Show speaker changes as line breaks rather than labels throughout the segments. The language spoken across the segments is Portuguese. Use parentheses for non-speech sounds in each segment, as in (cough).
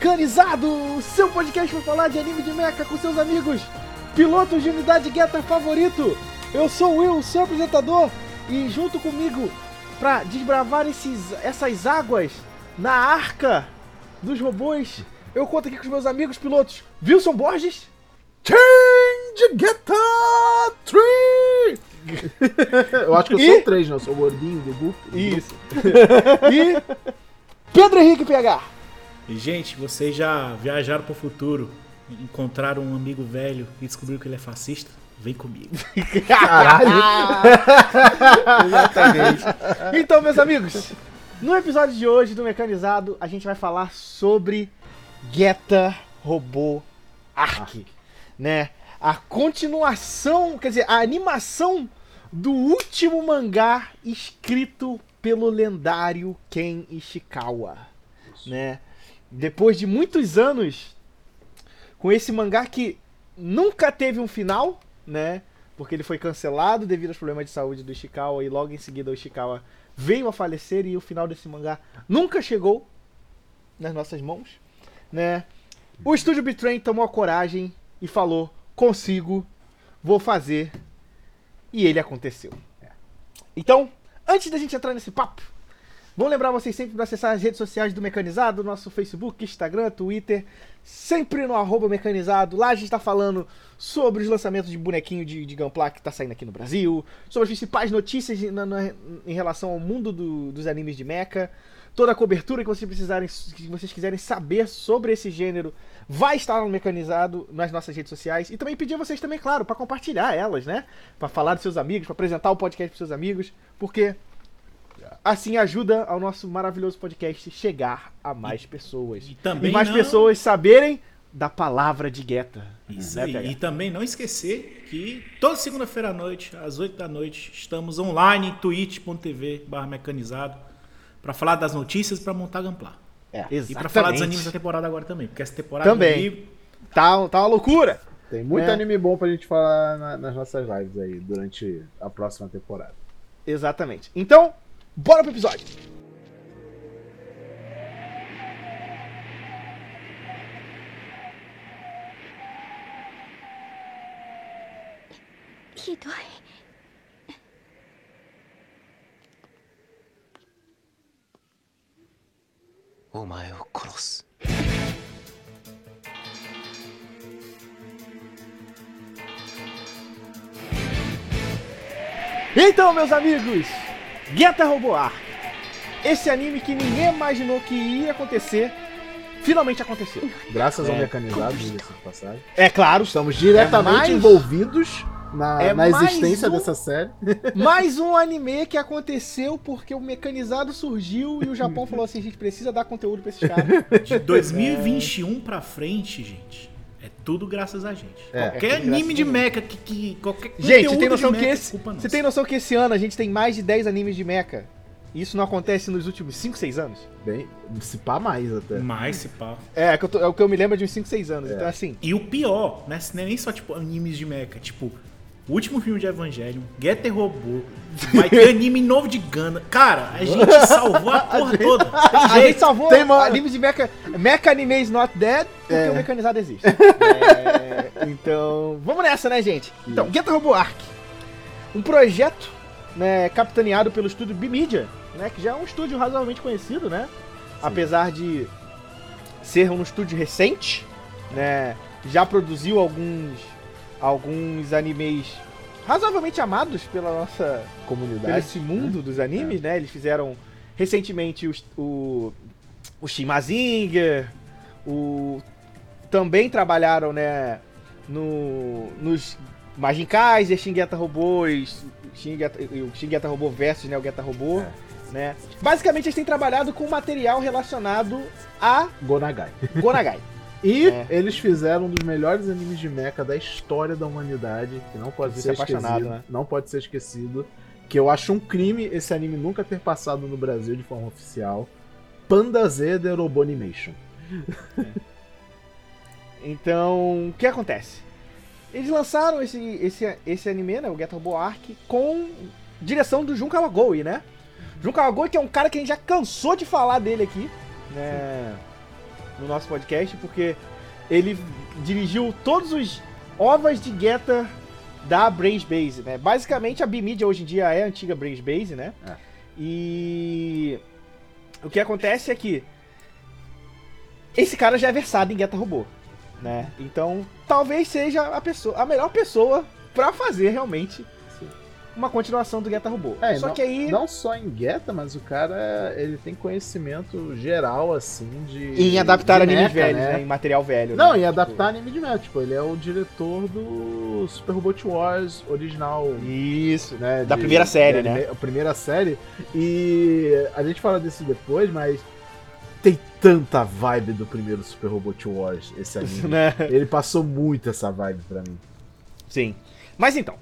Mecanizado, seu podcast para falar de anime de mecha com seus amigos, pilotos de unidade Getter favorito. Eu sou o Will, seu apresentador, e junto comigo para desbravar esses, essas águas na arca dos robôs, eu conto aqui com os meus amigos pilotos, Wilson Borges.
Change Getter 3! eu acho que eu
E-
sou o 3, né? Eu sou o gordinho do grupo.
Isso. (laughs) e Pedro Henrique PH.
E, gente, vocês já viajaram pro futuro, encontraram um amigo velho e descobriram que ele é fascista? Vem comigo. (laughs)
Caralho!
Exatamente. Então, meus amigos, no episódio de hoje do Mecanizado, a gente vai falar sobre Geta Robô Arc, né? A continuação, quer dizer, a animação do último mangá escrito pelo lendário Ken Ishikawa, né? Depois de muitos anos com esse mangá que nunca teve um final, né? Porque ele foi cancelado devido aos problemas de saúde do Ishikawa e logo em seguida o Ishikawa veio a falecer e o final desse mangá nunca chegou nas nossas mãos, né? O estúdio Bitrain tomou a coragem e falou: "Consigo, vou fazer". E ele aconteceu. Então, antes da gente entrar nesse papo, Vamos lembrar vocês sempre para acessar as redes sociais do Mecanizado, nosso Facebook, Instagram, Twitter, sempre no arroba Mecanizado. Lá a gente está falando sobre os lançamentos de bonequinho de, de Gunpla que está saindo aqui no Brasil, sobre as principais notícias na- na- em relação ao mundo do- dos animes de mecha. Toda a cobertura que vocês precisarem, que vocês quiserem saber sobre esse gênero, vai estar no Mecanizado nas nossas redes sociais. E também pedir a vocês também, claro, para compartilhar elas, né? Para falar dos seus amigos, para apresentar o podcast para seus amigos, porque Assim ajuda ao nosso maravilhoso podcast chegar a mais pessoas.
E também
e mais
não-
pessoas saberem da palavra de Guetta.
Isso
Né,
aí. E também não esquecer que toda segunda-feira à noite, às 8 da noite, estamos online em twitch.tv barra mecanizado para falar das notícias e para montar Gamplar.
É,
E para falar dos
Exatamente.
animes da temporada agora também, porque essa temporada
Também.
aí,
Tá, tá uma loucura.
tem muito
É.
anime bom pra gente falar na- nas nossas lives aí durante a próxima temporada.
Exatamente. Então, Bora pro episódio!
Que dói.
Oh, o Maio oh, Cross.
Então, meus amigos, Guetta Robô Arc. Esse anime que ninguém imaginou que ia acontecer, finalmente aconteceu.
Graças ao
É.
mecanizado, diga-se de passagem.
É claro,
Estamos diretamente
É mais-
envolvidos na,
É
na existência
um-
dessa série. (laughs)
mais um anime que aconteceu porque o mecanizado surgiu e o Japão falou assim: a gente precisa dar conteúdo pra esses caras.
de 2021 pra frente, gente, é tudo graças a gente.
É,
qualquer
é
anime de mecha que, que qualquer
Gente, você tem noção
de
que
mecha,
esse,
culpa
você tem noção que esse ano a gente tem mais de 10 animes de mecha? Isso não acontece nos últimos 5, 6 anos?
Bem, se pá mais até.
mais se pá.
É, que eu tô- é o que eu me lembro de uns 5, 6 anos.
É.
Então, assim,
E o pior, né? Não é nem só tipo animes de mecha, tipo, o último filme de Evangelion, Getter Robô, vai ter anime novo de Gana. Cara, a gente salvou a porra toda. (laughs) Tem
a gente salvou
tem uma-
animes de mecha. Mecha Animes Not Dead porque
É.
o mecanizado existe. (laughs) É, então, vamos nessa, né, gente? Então, Geta Robo Arc. Um projeto né, capitaneado pelo estúdio B-Media, né, que já é um estúdio razoavelmente conhecido, né? Apesar de ser um estúdio recente, né? Já produziu alguns, alguns animes razoavelmente amados pela nossa
Comunidade.
esse mundo dos animes, né? Eles fizeram recentemente os- o, o Shin Mazinger, o também trabalharam, né, no nos Majin Kaiser, Shin Geta Robôs, o Shin Geta Robô versus, né, o Geta Robô,
É.
né? Basicamente eles têm trabalhado com material relacionado a
Gonagai.
Gonagai.
E
É.
eles fizeram um dos melhores animes de mecha da história da humanidade, que não pode
Você
ser
é apaixonado,
esquecido.
né?
Não pode ser esquecido. Que eu acho um crime esse anime nunca ter passado no Brasil de forma oficial. Panda Z The Robonimation.
Então, o que acontece? Eles lançaram esse, esse, esse anime, né, o Robô Arc, com direção do Jun Kawagoe, né? Jun Kawagoe, que é um cara que a gente já cansou de falar dele aqui, né, no nosso podcast, porque ele dirigiu todos os ovas de Getter da Brains Base, né? Basicamente a B-Media hoje em dia é a antiga Brains Base, né?
É.
E o que acontece é que esse cara já é versado em Getter Robô, né? Então, talvez seja a pessoa, a melhor pessoa pra fazer realmente. Uma continuação do Getter Robô.
É,
Só
não,
que aí
não só em Geta, mas o cara ele tem conhecimento geral, assim, de.
em adaptar
de
animes
mecha,
velhos,
né?
né? Em material velho.
Não,
né?
em adaptar anime de mecha. Tipo, ele é o diretor do Super Robot Wars original.
Isso.
Né,
Da
de-
primeira série,
de
né?
anime- A primeira série. E a gente fala disso depois, mas tem tanta vibe do primeiro Super Robot Wars, esse anime. (laughs)
né?
Ele passou muito essa vibe pra mim.
Sim. Mas então.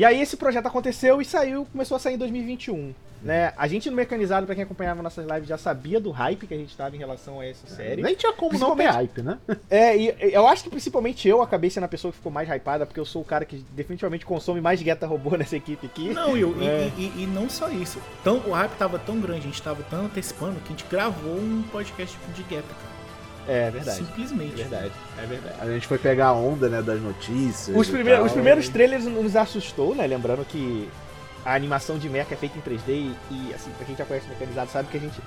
E aí esse projeto aconteceu e saiu, começou a sair em 2021. Né? A gente no Mecanizado, pra quem acompanhava nossas lives, já sabia do hype que a gente tava em relação a essa série.
Nem tinha como não ter hype, né? (laughs)
É, e eu acho que principalmente eu acabei sendo a pessoa que ficou mais hypada, porque eu sou o cara que definitivamente consome mais Geta Robô (laughs) nessa equipe aqui.
Não, Will, e-
É.
e, e- e não só isso. Tão, o hype tava tão grande, a gente tava tão antecipando que a gente gravou um podcast de Geta, cara.
É verdade.
Simplesmente.
Verdade, é verdade.
A gente foi pegar a onda, né, das notícias.
Os, primeiros-
tal,
os primeiros
e-
trailers nos assustou, né? Lembrando que a animação de mecha é feita em 3D e, e, assim, pra quem já conhece mecanizado sabe que a gente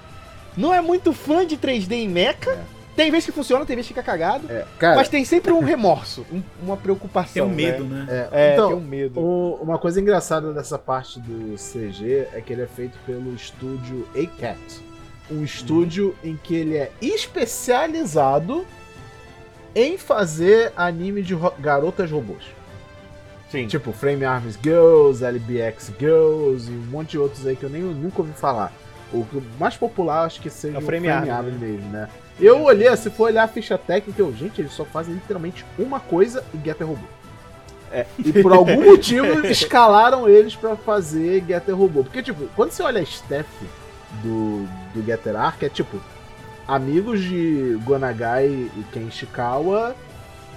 não é muito fã de 3D em mecha.
É.
Tem vezes que funciona, tem vezes que fica cagado.
É, cara,
mas tem sempre um remorso, um- uma preocupação.
Tem um
né?
medo, né?
é,
É,
então,
tem um medo.
o- uma coisa engraçada dessa parte do CG é que ele é feito pelo estúdio ACAT. Um estúdio em que ele é especializado em fazer anime de ro- garotas robôs.
Sim.
Tipo Frame Arms Girls, LBX Girls e um monte de outros aí que eu nem nunca ouvi falar. O mais popular acho que seja
É o Frame
Frame,
Arms,
Arms mesmo, né? Eu olhei, se for olhar a ficha técnica, eu, gente, eles só fazem literalmente uma coisa e Getter Robô.
É.
E por (laughs) algum motivo escalaram eles pra fazer Getter Robô. Porque, tipo, quando você olha a staff do, do Getter Arc, é tipo, amigos de Gonagai e Ken Ishikawa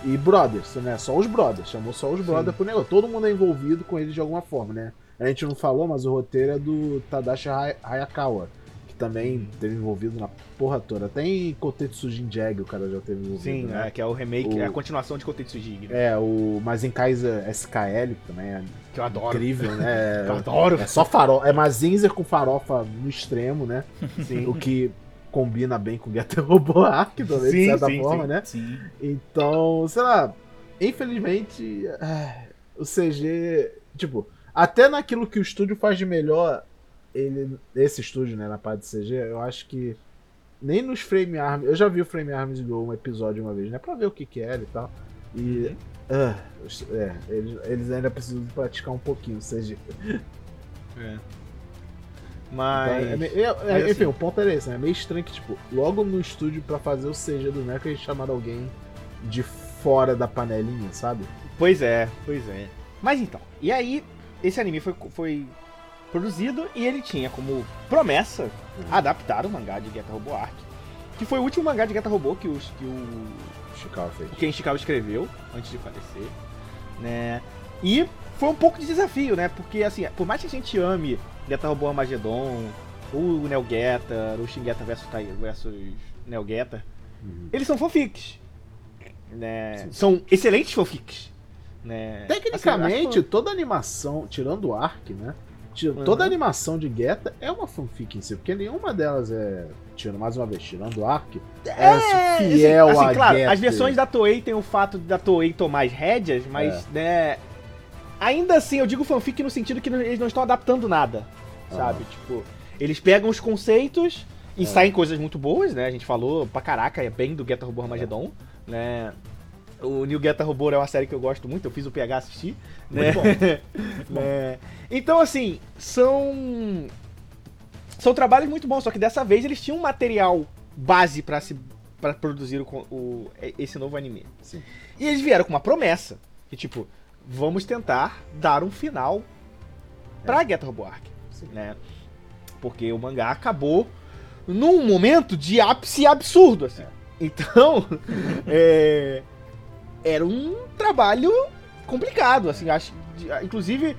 e brothers, né? Só os brothers, chamou só os brothers pro negócio. Todo mundo é envolvido com eles de alguma forma, né? A gente não falou, mas o roteiro é do Tadashi Hay- Hayakawa, que também teve envolvido na porra toda. Até em Kotetsu Jinjag o cara já teve envolvido,
Sim,
né?
é, que é o remake,
O-
é a continuação de Kotetsu Jig, né?
É, o Mazinkaiser SKL, que também é
Que eu adoro.
incrível, né? (laughs)
Eu adoro.
É só farofa, é Mazinzer com farofa no extremo, né?
Sim.
O que combina bem com Getter Robô Arc, também, de certa
sim,
forma,
sim.
né?
Sim.
Então, sei lá, infelizmente, ah, o CG, tipo, até naquilo que o estúdio faz de melhor, ele, esse estúdio, né, na parte de CG, eu acho que nem nos Frame Arms, eu já vi o Frame Arms Go um episódio uma vez, né, pra ver o que que era e tal, e, ah, é, eles, eles ainda precisam praticar um pouquinho CG.
É.
Então,
Mas.
é meio- é- é-
mas
enfim,
assim-
o ponto era esse, né, é meio estranho que, tipo, logo no estúdio pra fazer o CG do Mecha, eles chamaram alguém de fora da panelinha, sabe?
Pois é, pois é. Mas então, e aí, esse anime foi, foi produzido e ele tinha como promessa adaptar o mangá de Geta Robô Arc, que foi o último mangá de Geta Robô que, os, que o,
Chicago fez.
o Ken Ishikawa escreveu antes de falecer, né? E foi um pouco de desafio, né? Porque, assim, por mais que a gente ame Geta Robô Armageddon, o Neo Geta, o Shin Geta versus, Kai- versus Neo Geta,
Uhum.
eles são fanfics. Né? São excelentes fanfics. Né?
Tecnicamente,
Assim,
toda animação, tirando o Ark, né?
Uhum.
Toda animação de Geta é uma fanfic em si, porque nenhuma delas é. Tirando mais uma vez, tirando o Ark, é,
É,
fiel
assim,
a
claro,
Getter.
as versões da Toei tem o fato da Toei tomar as rédeas, mas,
É.
né, ainda assim, eu digo fanfic no sentido que eles não estão adaptando nada, sabe? Tipo, eles pegam os conceitos e
É.
saem coisas muito boas, né? A gente falou pra caraca, é bem do Geta Robô Armageddon, né? O New Geta Robô é uma série que eu gosto muito, eu fiz o PH assistir, né?
Muito bom. (laughs) Muito bom.
É, Então, assim, são. São trabalhos muito bons, só que dessa vez eles tinham um material base pra se para produzir o, o- esse novo anime.
Sim.
E eles vieram com uma promessa, que tipo, vamos tentar dar um final pra Geta Robô Arc,
Sim.
né? Porque o mangá acabou num momento de ápice absurdo, assim. Então, (laughs) é, era um trabalho complicado, assim, acho, inclusive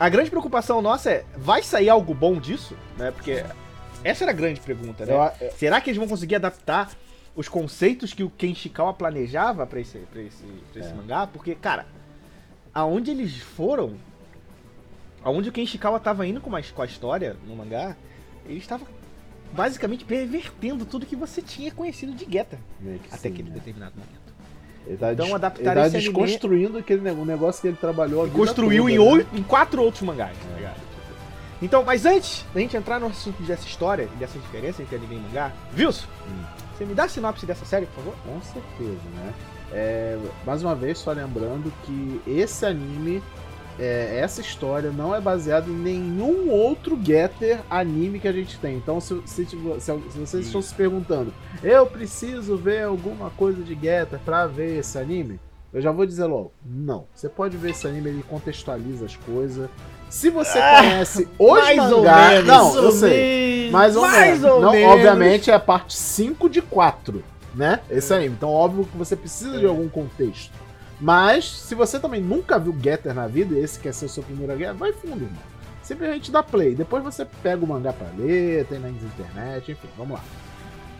a grande preocupação nossa é, vai sair algo bom disso? Né? Porque essa era a grande pergunta, né?
Eu é-
Será que eles vão conseguir adaptar os conceitos que o Ken Shikawa planejava pra esse, pra esse, pra esse
É.
mangá? Porque, cara, aonde eles foram, aonde o Ken Shikawa tava indo com, a- com a história no mangá, ele estava basicamente pervertendo tudo que você tinha conhecido de Geta
que
até
sim,
aquele
né?
determinado momento.
Ele tá,
Então, adaptar
ele tá
esse anime-
desconstruindo aquele negócio que ele trabalhou
construiu
toda,
em,
né?
oito, em quatro outros mangás, tá ligado? Então, mas antes da gente entrar no assunto dessa história e dessa diferença entre anime e mangá, Wilson,
Hum.
você me dá a sinopse dessa série, por favor?
Com certeza, né? É, mais uma vez, só lembrando que esse anime, é, essa história não é baseada em nenhum outro Getter anime que a gente tem. Então, se, se, se- se vocês estão se perguntando, eu preciso ver alguma coisa de Getter pra ver esse anime? Eu já vou dizer logo, não. Você pode ver esse anime, ele contextualiza as coisas. Se você
Ah,
conhece (laughs) os
mais ou
mangás...
menos,
não, eu sei. Mais ou
Mais
menos.
ou
não,
menos.
Obviamente é a parte 5 de 4, né? Esse anime. Então, óbvio que você precisa de
É.
algum contexto. Mas, se você também nunca viu Getter na vida, e esse quer ser o seu primeiro Getter, vai fundo, irmão. Simplesmente dá play. Depois você pega o mangá pra ler, tem na internet, enfim, vamos lá.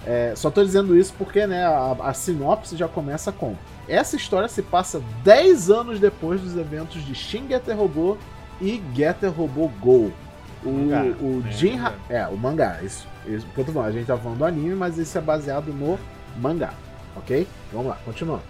É, só tô dizendo isso porque né, a, a sinopse já começa com. Essa história se passa 10 anos depois dos eventos de Shin Getter Robô e Getter Robô Go. O,
Mangá,
o
né,
Jin é, o mangá, isso, isso que eu tô falando. A gente tá falando do anime, mas isso é baseado no mangá, ok? Vamos lá, continuando.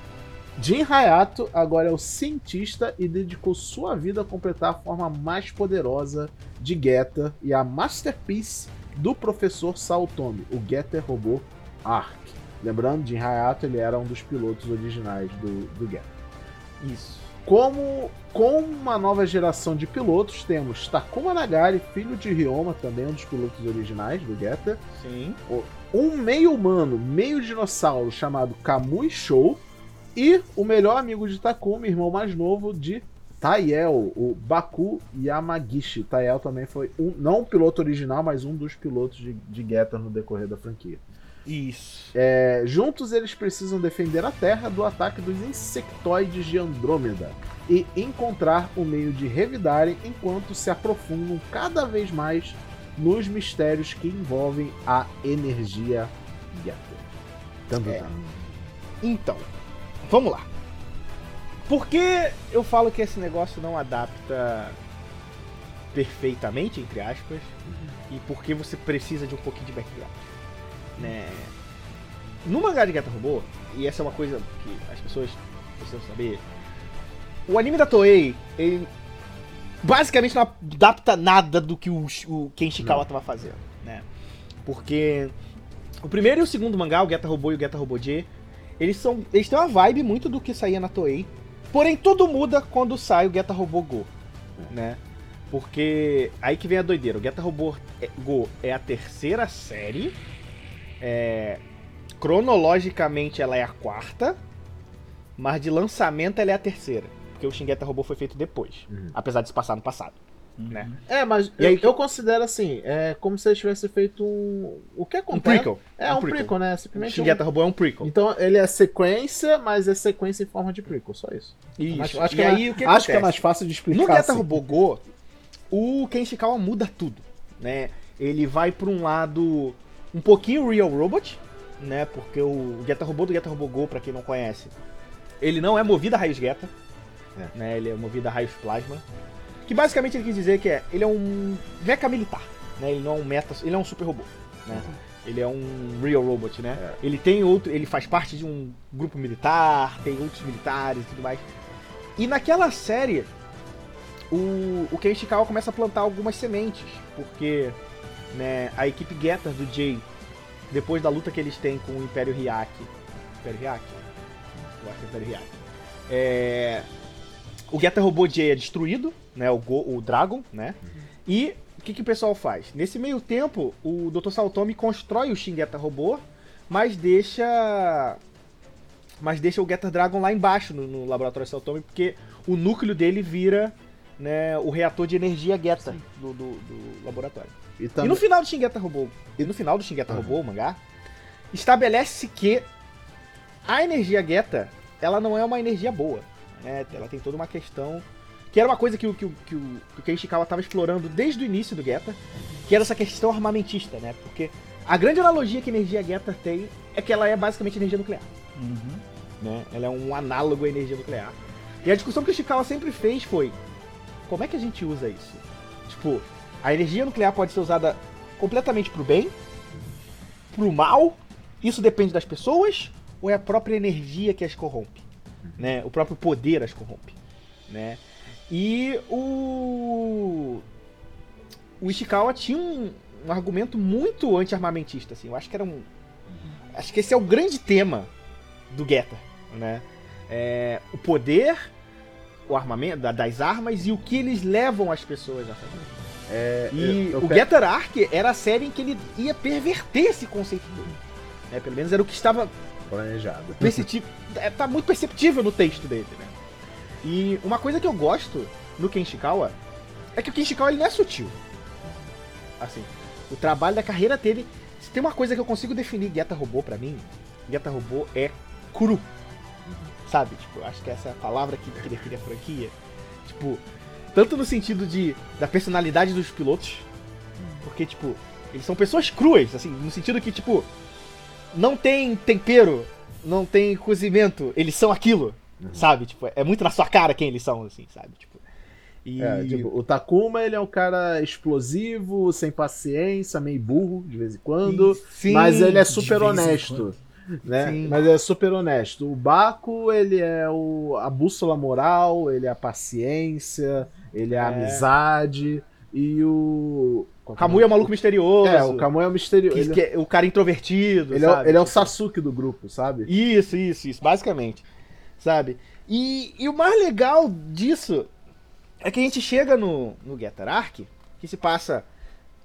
Jin Hayato agora é o cientista e dedicou sua vida a completar a forma mais poderosa de Getter e a masterpiece do professor Saotomi, o Getter Robô Arc. Lembrando, Jin Hayato ele era um dos pilotos originais do, do Getter.
Isso.
Como com uma nova geração de pilotos, temos Takuma Nagari, filho de Ryoma, também um dos pilotos originais do Getter.
Sim.
Um meio humano, meio dinossauro chamado Kamui Show. E o melhor amigo de Takuma, irmão mais novo de Taiel, o Baku Yamagishi. Taiel também foi um, não o piloto original, mas um dos pilotos de, de Getter no decorrer da franquia.
Isso.
É, juntos eles precisam defender a Terra do ataque dos insectoides de Andrômeda e encontrar o meio de revidarem enquanto se aprofundam cada vez mais nos mistérios que envolvem a energia Getter. Também.
É. Então, vamos lá. Por que eu falo que esse negócio não adapta perfeitamente, entre aspas, e por que você precisa de um pouquinho de background? Né? No mangá de Gata Robô, e essa é uma coisa que as pessoas precisam saber, o anime da Toei, ele basicamente não adapta nada do que o, o Ken Shikawa
Não.
estava fazendo, né? Porque o primeiro e o segundo mangá, o Geta Robô e o Geta Robô J, eles são. Eles têm uma vibe muito do que saía na Toei. Porém, tudo muda quando sai o Geta Robô Go. Né? Porque aí que vem a doideira. O Geta Robô é- Go é a terceira série. É, cronologicamente ela é a quarta. Mas de lançamento ela é a terceira. Porque o Shingeta Robô foi feito depois.
Uhum.
Apesar de se passar no passado.
Uhum.
né?
É, mas
E aí
eu, eu considero assim, é como se eles tivessem feito um. O que
Um
acontece?
prequel.
É um, prequel, né? Simplesmente. um-
Shingeta Robô é um prequel.
Então ele é sequência, mas é sequência em forma de prequel, só isso.
Isso.
Acho que,
aí,
é,
que
acho que é mais fácil de explicar.
No Geta
assim.
Robô Go, o Ken Shikawa muda tudo, né? Ele vai pra um lado um pouquinho Real Robot, né? Porque o Geta Robô do Geta Robô Go, pra quem não conhece, ele não é movido a raios Geta,
É.
né? Ele é movido a raios Plasma. Que basicamente ele quis dizer que é, ele é um mecha militar, né? Ele não é um meta, ele é um super robô, né? Ele é um real robot, né?
É.
Ele tem outro, ele faz parte de um grupo militar, tem outros militares e tudo mais. E naquela série, o, o Ken Ishikawa começa a plantar algumas sementes, porque né, a equipe Getter do Jay, depois da luta que eles têm com o Império Hyaki, Império Hyaki? Eu acho que é Império. É, o Getter Robô Jay é destruído, né, o, Go- o Dragon, né? E o que, que o pessoal faz? Nesse meio tempo, o Dr. Saltomi constrói o Shin Getter Robô, mas deixa mas deixa o Getter Dragon lá embaixo no, no laboratório Saltomi, porque o núcleo dele vira né, o reator de energia Getter do, do- do laboratório.
E
E
também,
no final do Shingeta Robô, e no final do Shingeta
Aham.
Robô, o mangá, estabelece que a energia Geta, ela não é uma energia boa, né? Ela tem toda uma questão que era uma coisa que o, que que o, que o Ken Ishikawa estava explorando desde o início do Geta, que era essa questão armamentista, né? Porque a grande analogia que a energia Geta tem é que ela é basicamente energia nuclear,
Uhum.
né? Ela é um análogo à energia nuclear. E a discussão que o Ishikawa sempre fez foi, como é que a gente usa isso? Tipo, a energia nuclear pode ser usada completamente pro bem, pro mal, isso depende das pessoas, ou é a própria energia que as corrompe? Né? O próprio poder as corrompe, né? E o o Ishikawa tinha um, um argumento muito anti-armamentista, assim. Eu acho que era um acho que esse é o grande tema do Geta, né? É, o poder, o armamento da- das armas e o que eles levam as pessoas a fazer.
É,
E
eu- eu
o
pe-
Getter Arc era a série em que ele ia perverter esse conceito dele. né? Pelo menos era o que estava
planejado.
percepti- é, tá muito perceptível no texto dele, né? E uma coisa que eu gosto no Kenshikawa é que o Kenshikawa ele não é sutil. Assim, o trabalho da carreira dele, se tem uma coisa que eu consigo definir Geta Robô pra mim, Geta Robô é cru. Sabe? Tipo, acho que essa é a palavra que, que define a franquia. Tipo, tanto no sentido de da personalidade dos pilotos, porque tipo, eles são pessoas cruas, assim, no sentido que tipo não tem tempero, não tem cozimento, eles são aquilo, sabe? Tipo, é muito na sua cara quem eles são, assim, sabe? Tipo, e
É, tipo, o Takuma, ele é um cara explosivo, sem paciência, meio burro de vez em quando,
Sim,
mas ele é super honesto. Né?
Sim.
Mas ele é super honesto. O Baco, ele é o, a bússola moral, ele é a paciência, ele é a
É.
amizade. E o.
o Kamui é um maluco misterioso.
É, o Kamui é o misterioso.
que-
Ele,
que é o cara introvertido,
ele é, o-
sabe?
ele é o
Tipo,
Sasuke do grupo, sabe?
Isso, isso, isso, basicamente. Sabe? E, e o mais legal disso é que a gente chega no, no Getter Arc, que se passa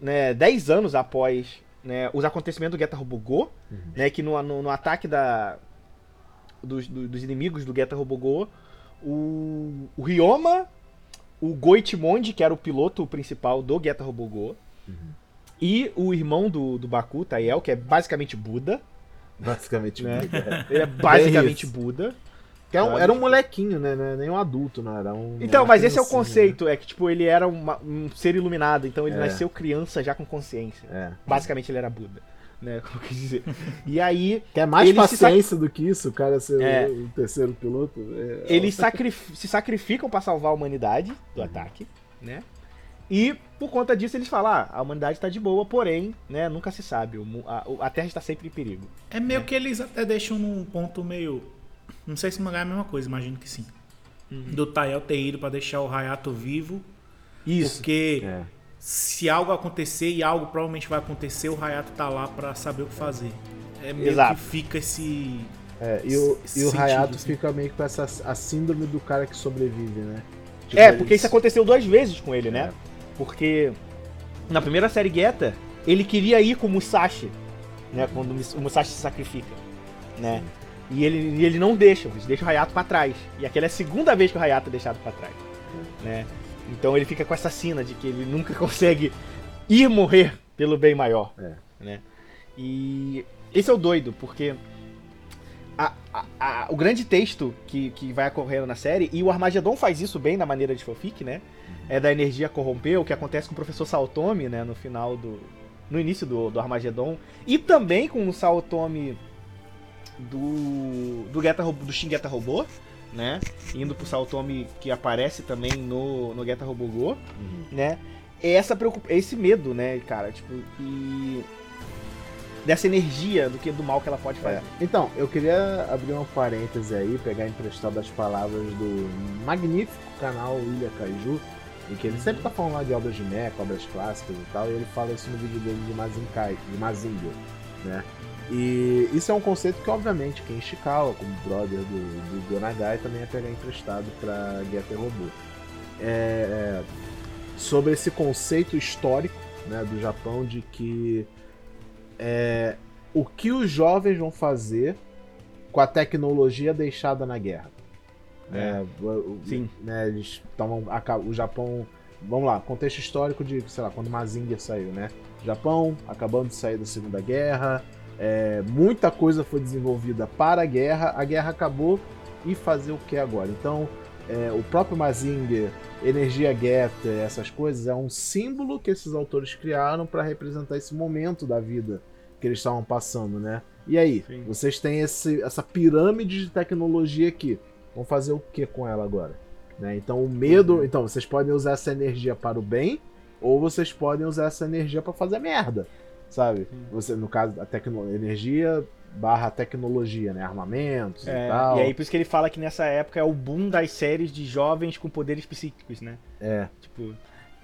né, 10 anos após né, os acontecimentos do Getter Robogô, né, que no, no, no ataque da, dos, do- dos inimigos do Getter Robogô, o, o Ryoma, o Goitimonde, que era o piloto principal do Getter Robogô, e o irmão do, do Baku, Tael, que é basicamente Buda,
Basicamente.
né?
Buda. (laughs)
Ele é basicamente
isso.
Buda.
Que é um- era um molequinho, né? Não é Nem um adulto, não. Era um.
Então, mas esse é o
criancinha,
conceito, é que tipo, ele era uma- um ser iluminado, então ele
É.
nasceu criança já com consciência.
né? É.
Basicamente ele era Buda, né? (laughs) Como eu quis dizer. E aí,
Quer mais paciência do que isso, o cara ser
É.
o terceiro piloto? É,
eles sacrif- se sacrificam pra salvar a humanidade do ataque, né? E por conta disso eles falam, ah, a humanidade tá de boa, porém, né, nunca se sabe, a, a Terra está sempre em perigo.
É meio que eles até deixam num ponto meio. Não sei se mangá é a mesma coisa, imagino que sim. Do Tael ter ido pra deixar o Hayato vivo.
Isso.
Porque
É.
se algo acontecer, e algo provavelmente vai acontecer, o Hayato tá lá pra saber o que fazer. É meio
Exato.
que fica esse.
É, e o, e o Hayato
assim.
fica meio com essa a síndrome do cara que sobrevive, né? Tipo,
É, porque isso aconteceu duas vezes com ele,
É.
Porque na primeira série Geta, ele queria ir com o Musashi, né? Quando o Mus- o Musashi se sacrifica, né? E ele, e ele não deixa, eles deixam o Hayato pra trás. E aquela é a segunda vez que o Hayato é deixado pra trás, né? Então ele fica com essa sina de que ele nunca (laughs) consegue ir morrer pelo bem maior,
É.
né? E esse é o doido, porque a- a- a- o grande texto que, que vai ocorrendo na série, e o Armagedon faz isso bem na maneira de fanfic, né? É da energia corromper, o que acontece com o professor Saotome, né? No final do. No início do, do Armagedon. E também com o Saotome do. do, Geta, do Shin Geta Robô, né? Indo pro Saotome que aparece também no, no Geta Robogô,
Uhum.
né? É essa preocup... é esse medo, né, cara? Tipo, e. Dessa energia do que do mal que ela pode fazer.
É. Então, eu queria abrir um parêntese aí, pegar emprestado as palavras do magnífico canal Ilha Kaiju, em que ele sempre tá falando lá de obras de mecha, obras clássicas e tal, e ele fala isso no vídeo dele de Mazinkai, de Mazinger, né? E isso é um conceito que, obviamente, Ken Ishikawa, como brother do, do Gonagai, também ia pegar emprestado pra Getter Robô. É, é, sobre esse conceito histórico né, do Japão de que é, o que os jovens vão fazer com a tecnologia deixada na guerra. O- o-
Sim.
né, eles tomam, o Japão. Vamos lá, contexto histórico de, sei lá, quando Mazinger saiu, né? Japão, acabando de sair da Segunda Guerra, é, muita coisa foi desenvolvida para a guerra, a guerra acabou e fazer o que agora? Então, é, o próprio Mazinger, energia Getter, essas coisas, é um símbolo que esses autores criaram para representar esse momento da vida que eles estavam passando, né? E aí,
Sim.
vocês têm esse, essa pirâmide de tecnologia aqui. Vão fazer o que com ela agora? Né? Então o medo. Então, vocês podem usar essa energia para o bem, ou vocês podem usar essa energia para fazer merda. Sabe? Você, no caso, a tecno energia barra tecnologia, né? Armamentos
É,
e tal.
e aí por isso que ele fala que nessa época é o boom das séries de jovens com poderes psíquicos, né?
É.
Tipo.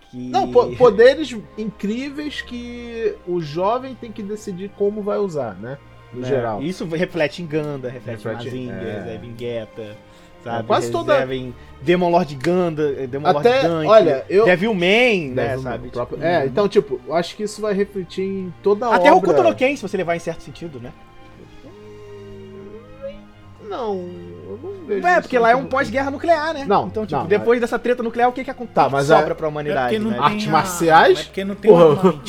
Que...
Não, po- poderes incríveis que o jovem tem que decidir como vai usar, né? No
né?
geral.
Isso reflete em Ganda, reflete,
Reflete-
em Mazinger,
é.
Geta. Sabe?
quase toda-
Reserva em Demon Lord Ganda, eh, Demon Lord
Até,
Dunk,
olha, eu.
Devilman, né,
Deve-
sabe?
o próprio-
Tipo,
É, então, tipo, eu acho que isso vai refletir em toda a
Até o
obra.
Kutonoken, se você levar em certo sentido, né?
Não, eu não vejo.
É, porque lá é um pós-guerra nuclear, né?
Não,
Então, tipo,
não,
depois dessa treta nuclear, o que que acontece?
Tá, mas
sobra
é-
pra
É
humanidade,
não
né?
Artes
a-
marciais?
É porque não tem
Porra.
uma lá. no-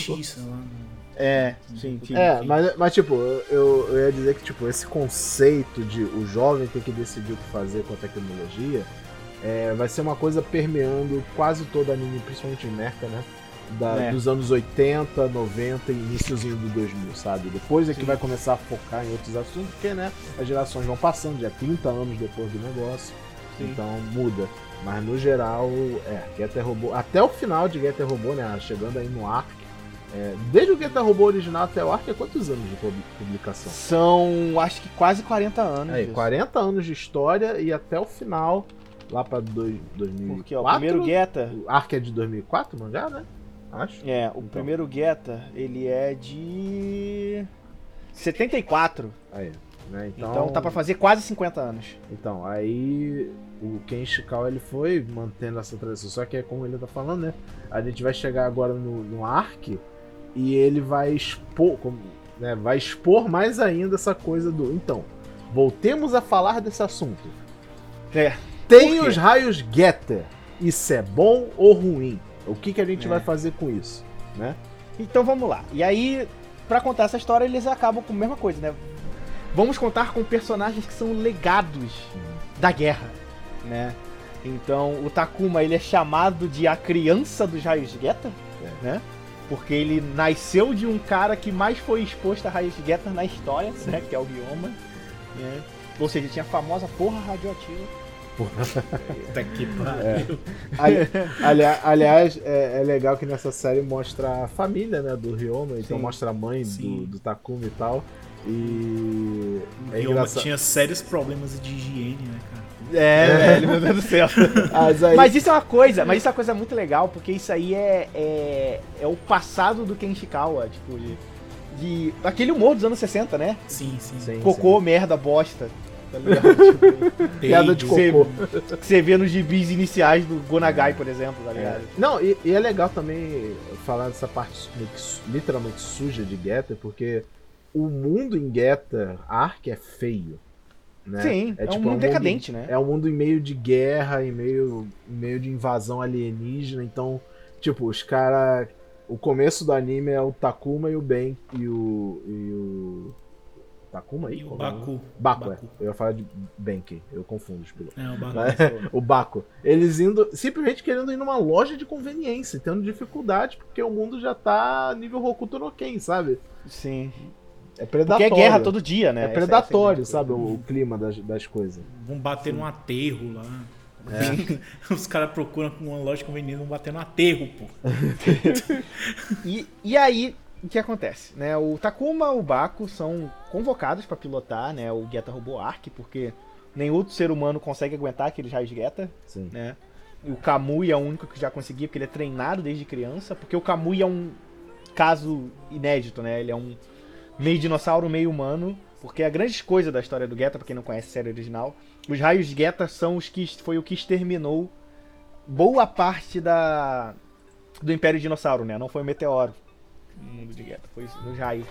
É, sim, sim.
É,
sim.
mas, mas tipo, eu, eu ia dizer que tipo, esse conceito de o jovem ter que decidir o que fazer com a tecnologia é, vai ser uma coisa permeando quase todo anime, principalmente em Mecha, né? Da-
É.
Dos anos 80, 90 e iníciozinho do 2000, sabe? Depois é que
Sim.
vai começar a focar em outros assuntos, porque, né? As gerações vão passando, já 30 anos depois do negócio,
Sim.
então muda. Mas no geral, é, Getter Robô, até o final de Getter Robô, né? Chegando aí no Arc, é, desde o Getter Robô original até o Arc, é quantos anos de pub- publicação?
São, acho que quase 40 anos.
Aí,
disso.
40 anos de história e até o final, lá pra dois, 2004.
Porque, ó, o primeiro Geta,
O Arc é de 2004, o mangá, né? Acho.
é, o
Então.
primeiro Geta, ele é de 74.
Aí, né? Então,
Então, tá pra fazer quase 50 anos.
Então, aí o Ken Ishikawa ele foi mantendo essa tradição. Só que é como ele tá falando, né? A gente vai chegar agora no, no Arc e ele vai expor, como, né? Vai expor mais ainda essa coisa do. Então, voltemos a falar desse assunto.
É.
Tem os raios Getter. Isso é bom ou ruim? O que, que a gente
É.
vai fazer com isso? Né?
Então vamos lá. E aí, pra contar essa história, eles acabam com a mesma coisa, né? Vamos contar com personagens que são legados da guerra, né? Então, o Takuma, ele é chamado de a criança dos raios Getter,
É.
né? Porque ele nasceu de um cara que mais foi exposto a raios Getter na história, né? Que é o Ryoma, né? Ou seja, tinha a famosa porra radioativa.
Puta (laughs) que
É.
pariu.
Ali- ali- aliás, é, é legal que nessa série mostra a família né, do Ryoma, então
Sim.
mostra a mãe do,
Sim.
do Takuma e tal. E
O
é
Ryoma
engraçado.
tinha sérios problemas de higiene, né, cara?
É, velho, meu Deus do céu. (laughs)
Mas aí,
Mas isso é uma coisa, mas isso é uma coisa muito legal, porque isso aí é, é, é o passado do Ken Ishikawa, tipo, de, de- aquele humor dos anos 60, né?
Sim, sim.
Sim,
Cocô, merda, bosta. Tá ligado? (laughs) Tipo,
piada de cocô.
que você vê nos gibis iniciais do Gonagai, por exemplo, tá ligado?
Não, e, e é legal também falar dessa parte literalmente suja de Getter, porque o mundo em Getter Ark é feio. Né?
Sim, é, um mundo decadente, né?
É um mundo em meio de guerra, em meio, em meio de invasão alienígena. Então, tipo, os caras. O começo do anime é o Takuma e o Ben e o. E o. Takuma aí?
E o
Qual é nome?
Baku.
Baku, é.
Baku.
Eu ia falar de Benki, eu confundo os pilotos.
É, o Baku.
Mas- (laughs) o Baco. Eles indo. Simplesmente querendo ir numa loja de conveniência, tendo dificuldade, porque o mundo já tá nível Hokuto no Ken, sabe?
Sim.
É
Porque
predatório.
é guerra todo dia, né?
É
Essa-
predatório,
essa é a
sabe? O, o clima das, das coisas.
Vão bater num aterro lá.
É. (laughs)
Os caras procuram com uma loja de conveniência, vão bater no aterro, pô. (laughs)
E, e aí, o que acontece? Né? O Takuma e o Baku são convocados pra pilotar né, o Geta Robô Arc, porque nenhum outro ser humano consegue aguentar aqueles raios Geta,
Sim.
né? E o Kamui é o único que já conseguia, porque ele é treinado desde criança, porque o Kamui é um caso inédito, né? Ele é um meio dinossauro, meio humano, porque a grande coisa da história do Geta, pra quem não conhece a série original, os raios Geta são os que foi o que exterminou boa parte da do Império Dinossauro, né? Não foi o meteoro mundo de Geta, foi os raios,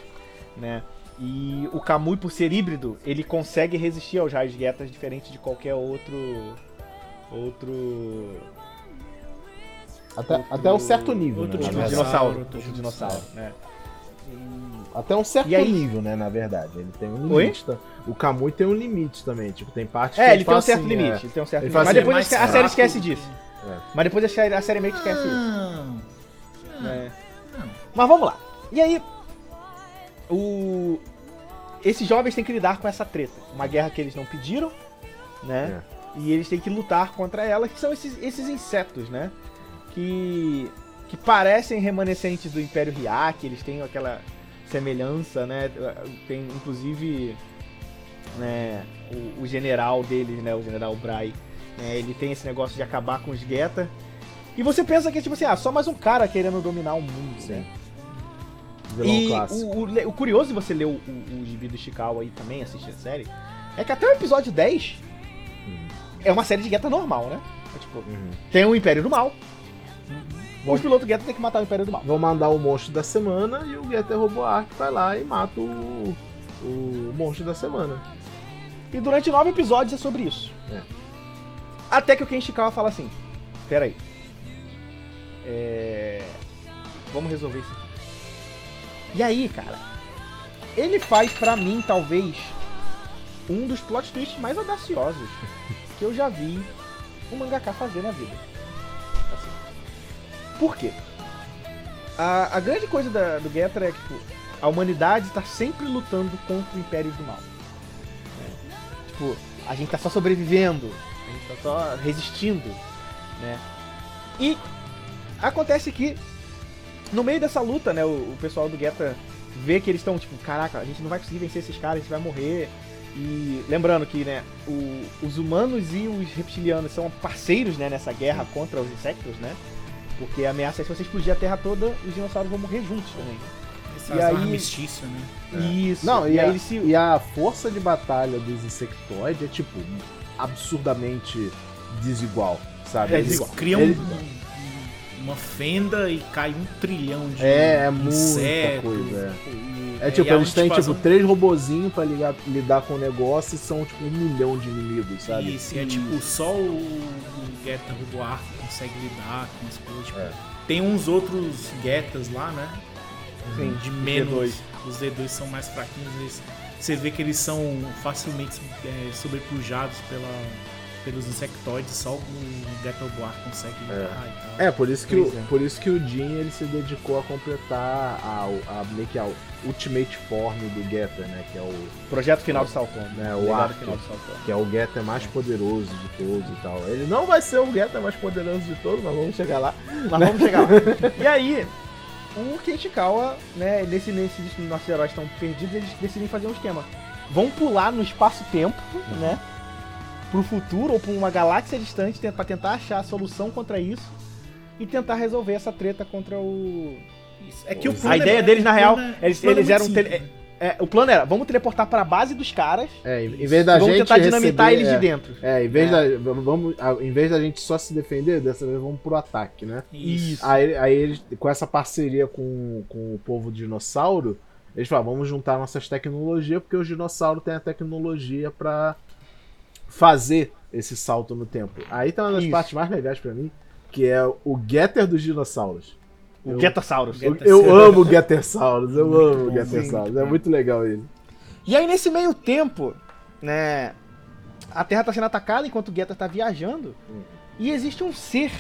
né? E o Kamui, por ser híbrido, ele consegue resistir aos raios Geta diferente de qualquer outro outro
Até, até um certo nível,
outro
né?
outro
na
dinossauro, outro
outro dinossauro, né?
Até um certo
E aí-
nível, né, na verdade. Ele tem um limite. tá? O Kamui tem um limite também. Tipo, tem partes que
É, ele tem
fala
um certo
assim,
limite.
é,
Ele tem um certo
Ele
limite. Mas
assim,
depois
é
a, a série esquece disso.
É.
Mas depois a série, a série meio que esquece isso.
Não.
Né? Mas vamos lá. E aí, o... esses jovens têm que lidar com essa treta. Uma guerra que eles não pediram, né? E eles têm que lutar contra ela, que são esses, esses insetos, né? Que, que parecem remanescentes do Império Riak, eles têm aquela semelhança, né? Tem inclusive né, o, o general deles, né? O general Brai. né, ele tem esse negócio de acabar com os Geta. E você pensa que é tipo assim, ah, só mais um cara querendo dominar o mundo,
Sim.
né?
Vilão
E
clássico.
o, o, o curioso de você ler o, o, o gibi do Ishikawa aí também, assistir a série, é que até o episódio 10
Uhum.
é uma série de Geta normal, né? É tipo,
Uhum.
tem o Império do Mal. Os pilotos Geta tem que matar o Império do Mal.
Vão mandar o monstro da semana e o Getter Robo Arc vai lá e mata o, o monstro da semana.
E durante nove episódios é sobre isso.
É.
Até que o Ken Ishikawa fala assim: Pera aí. É... Vamos resolver isso aqui. E aí, cara, ele faz pra mim, talvez, um dos plot twists mais audaciosos que eu já vi um mangaka fazer na vida. Assim. Por quê? A, a grande coisa da- do Getter é que tipo, a humanidade tá sempre lutando contra o Império do Mal. Tipo, a gente tá só sobrevivendo, a gente tá só resistindo, né? E acontece que no meio dessa luta, né, o, o pessoal do Geta vê que eles estão tipo, caraca, a gente não vai conseguir vencer esses caras, a gente vai morrer. E lembrando que, né, o- os humanos e os reptilianos são parceiros, né, nessa guerra contra os insectos, né? Porque a ameaça é se você explodir a Terra toda, os dinossauros vão morrer juntos também.
Eles
E aí-
armistício, né?
Isso.
Não, e,
e aí
a,
eles se
e a força de batalha dos insectoides é, tipo, absurdamente desigual, sabe?
É
Eles
desigual.
criam
Eles-
um- uma fenda e cai um trilhão de
É, é muita coisa,
E-
É tipo, eles têm tipo
um-
três robozinhos pra ligar- lidar com o negócio e são tipo um milhão de inimigos, sabe?
Isso, e é tipo, só o, o Geta Roboar consegue lidar com as coisas. Tipo,
É.
Tem uns outros Getas lá, né?
Sim,
de
os
menos.
D2.
Os D2 são mais fraquinhos. Eles, você vê que eles são facilmente é, sobrepujados pela, pelos insectoides. Só o Geta Roboar consegue e tal.
É, por isso que, o,
é.
por isso que o Jin ele se dedicou a completar a, a, meio que a Ultimate Form do Getter, né? Que é o,
Projeto final de Salton.
É, o Ark.
final de Salton.
que é o Getter mais poderoso de todos e tal. Ele não vai ser o Getter mais poderoso de todos, mas vamos chegar lá.
Mas vamos chegar lá. (laughs) E aí, o Kenshikawa, né, nesse, nesse nossos heróis estão perdidos, eles decidem fazer um esquema. Vão pular no espaço-tempo, né? Pro futuro ou pra uma galáxia distante pra tentar achar a solução contra isso e tentar resolver essa treta contra o.
Isso. É que o
A
plano
a ideia
é-
deles, na
o
real,
plano é-
eles,
o plano é
eles eram. tele- é, o plano era, vamos teleportar pra base dos caras
É, em
e
vez da
vamos
gente
tentar dinamitar
receber-
eles
é,
de dentro.
É, em vez, Da, vamos, a- em vez da gente só se defender, dessa vez vamos pro ataque, né?
Isso.
Aí, aí eles, com essa parceria com, com o povo dinossauro, eles falam, vamos juntar nossas tecnologias, porque os dinossauros têm a tecnologia pra fazer esse salto no tempo. Aí tá uma das
Isso.
partes mais legais pra mim, que é o Getter dos dinossauros.
O Getasaurus.
Eu,
Getter-
eu amo o Gettersaurus, eu amo o
sim.
é muito legal ele.
E aí, nesse meio tempo, né? A Terra tá sendo atacada enquanto o Geta tá viajando.
Uhum.
E existe um ser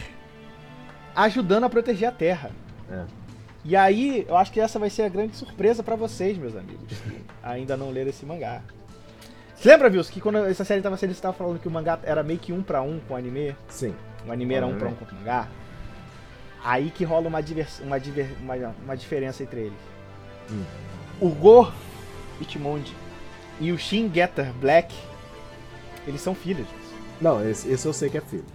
ajudando a proteger a Terra.
É.
E aí, eu acho que essa vai ser a grande surpresa pra vocês, meus amigos, que ainda não leram esse mangá. Você lembra, Wilson, que quando essa série tava sendo, você tava falando que o mangá era meio que um pra um com o anime?
Sim.
O anime era um pra um com o mangá? Aí que rola uma, divers, uma, diver, uma, uma diferença entre eles.
Hum.
O Go Ichimonji e o Shin Getter Black, eles são filhos.
Não, esse, esse eu sei que é filho.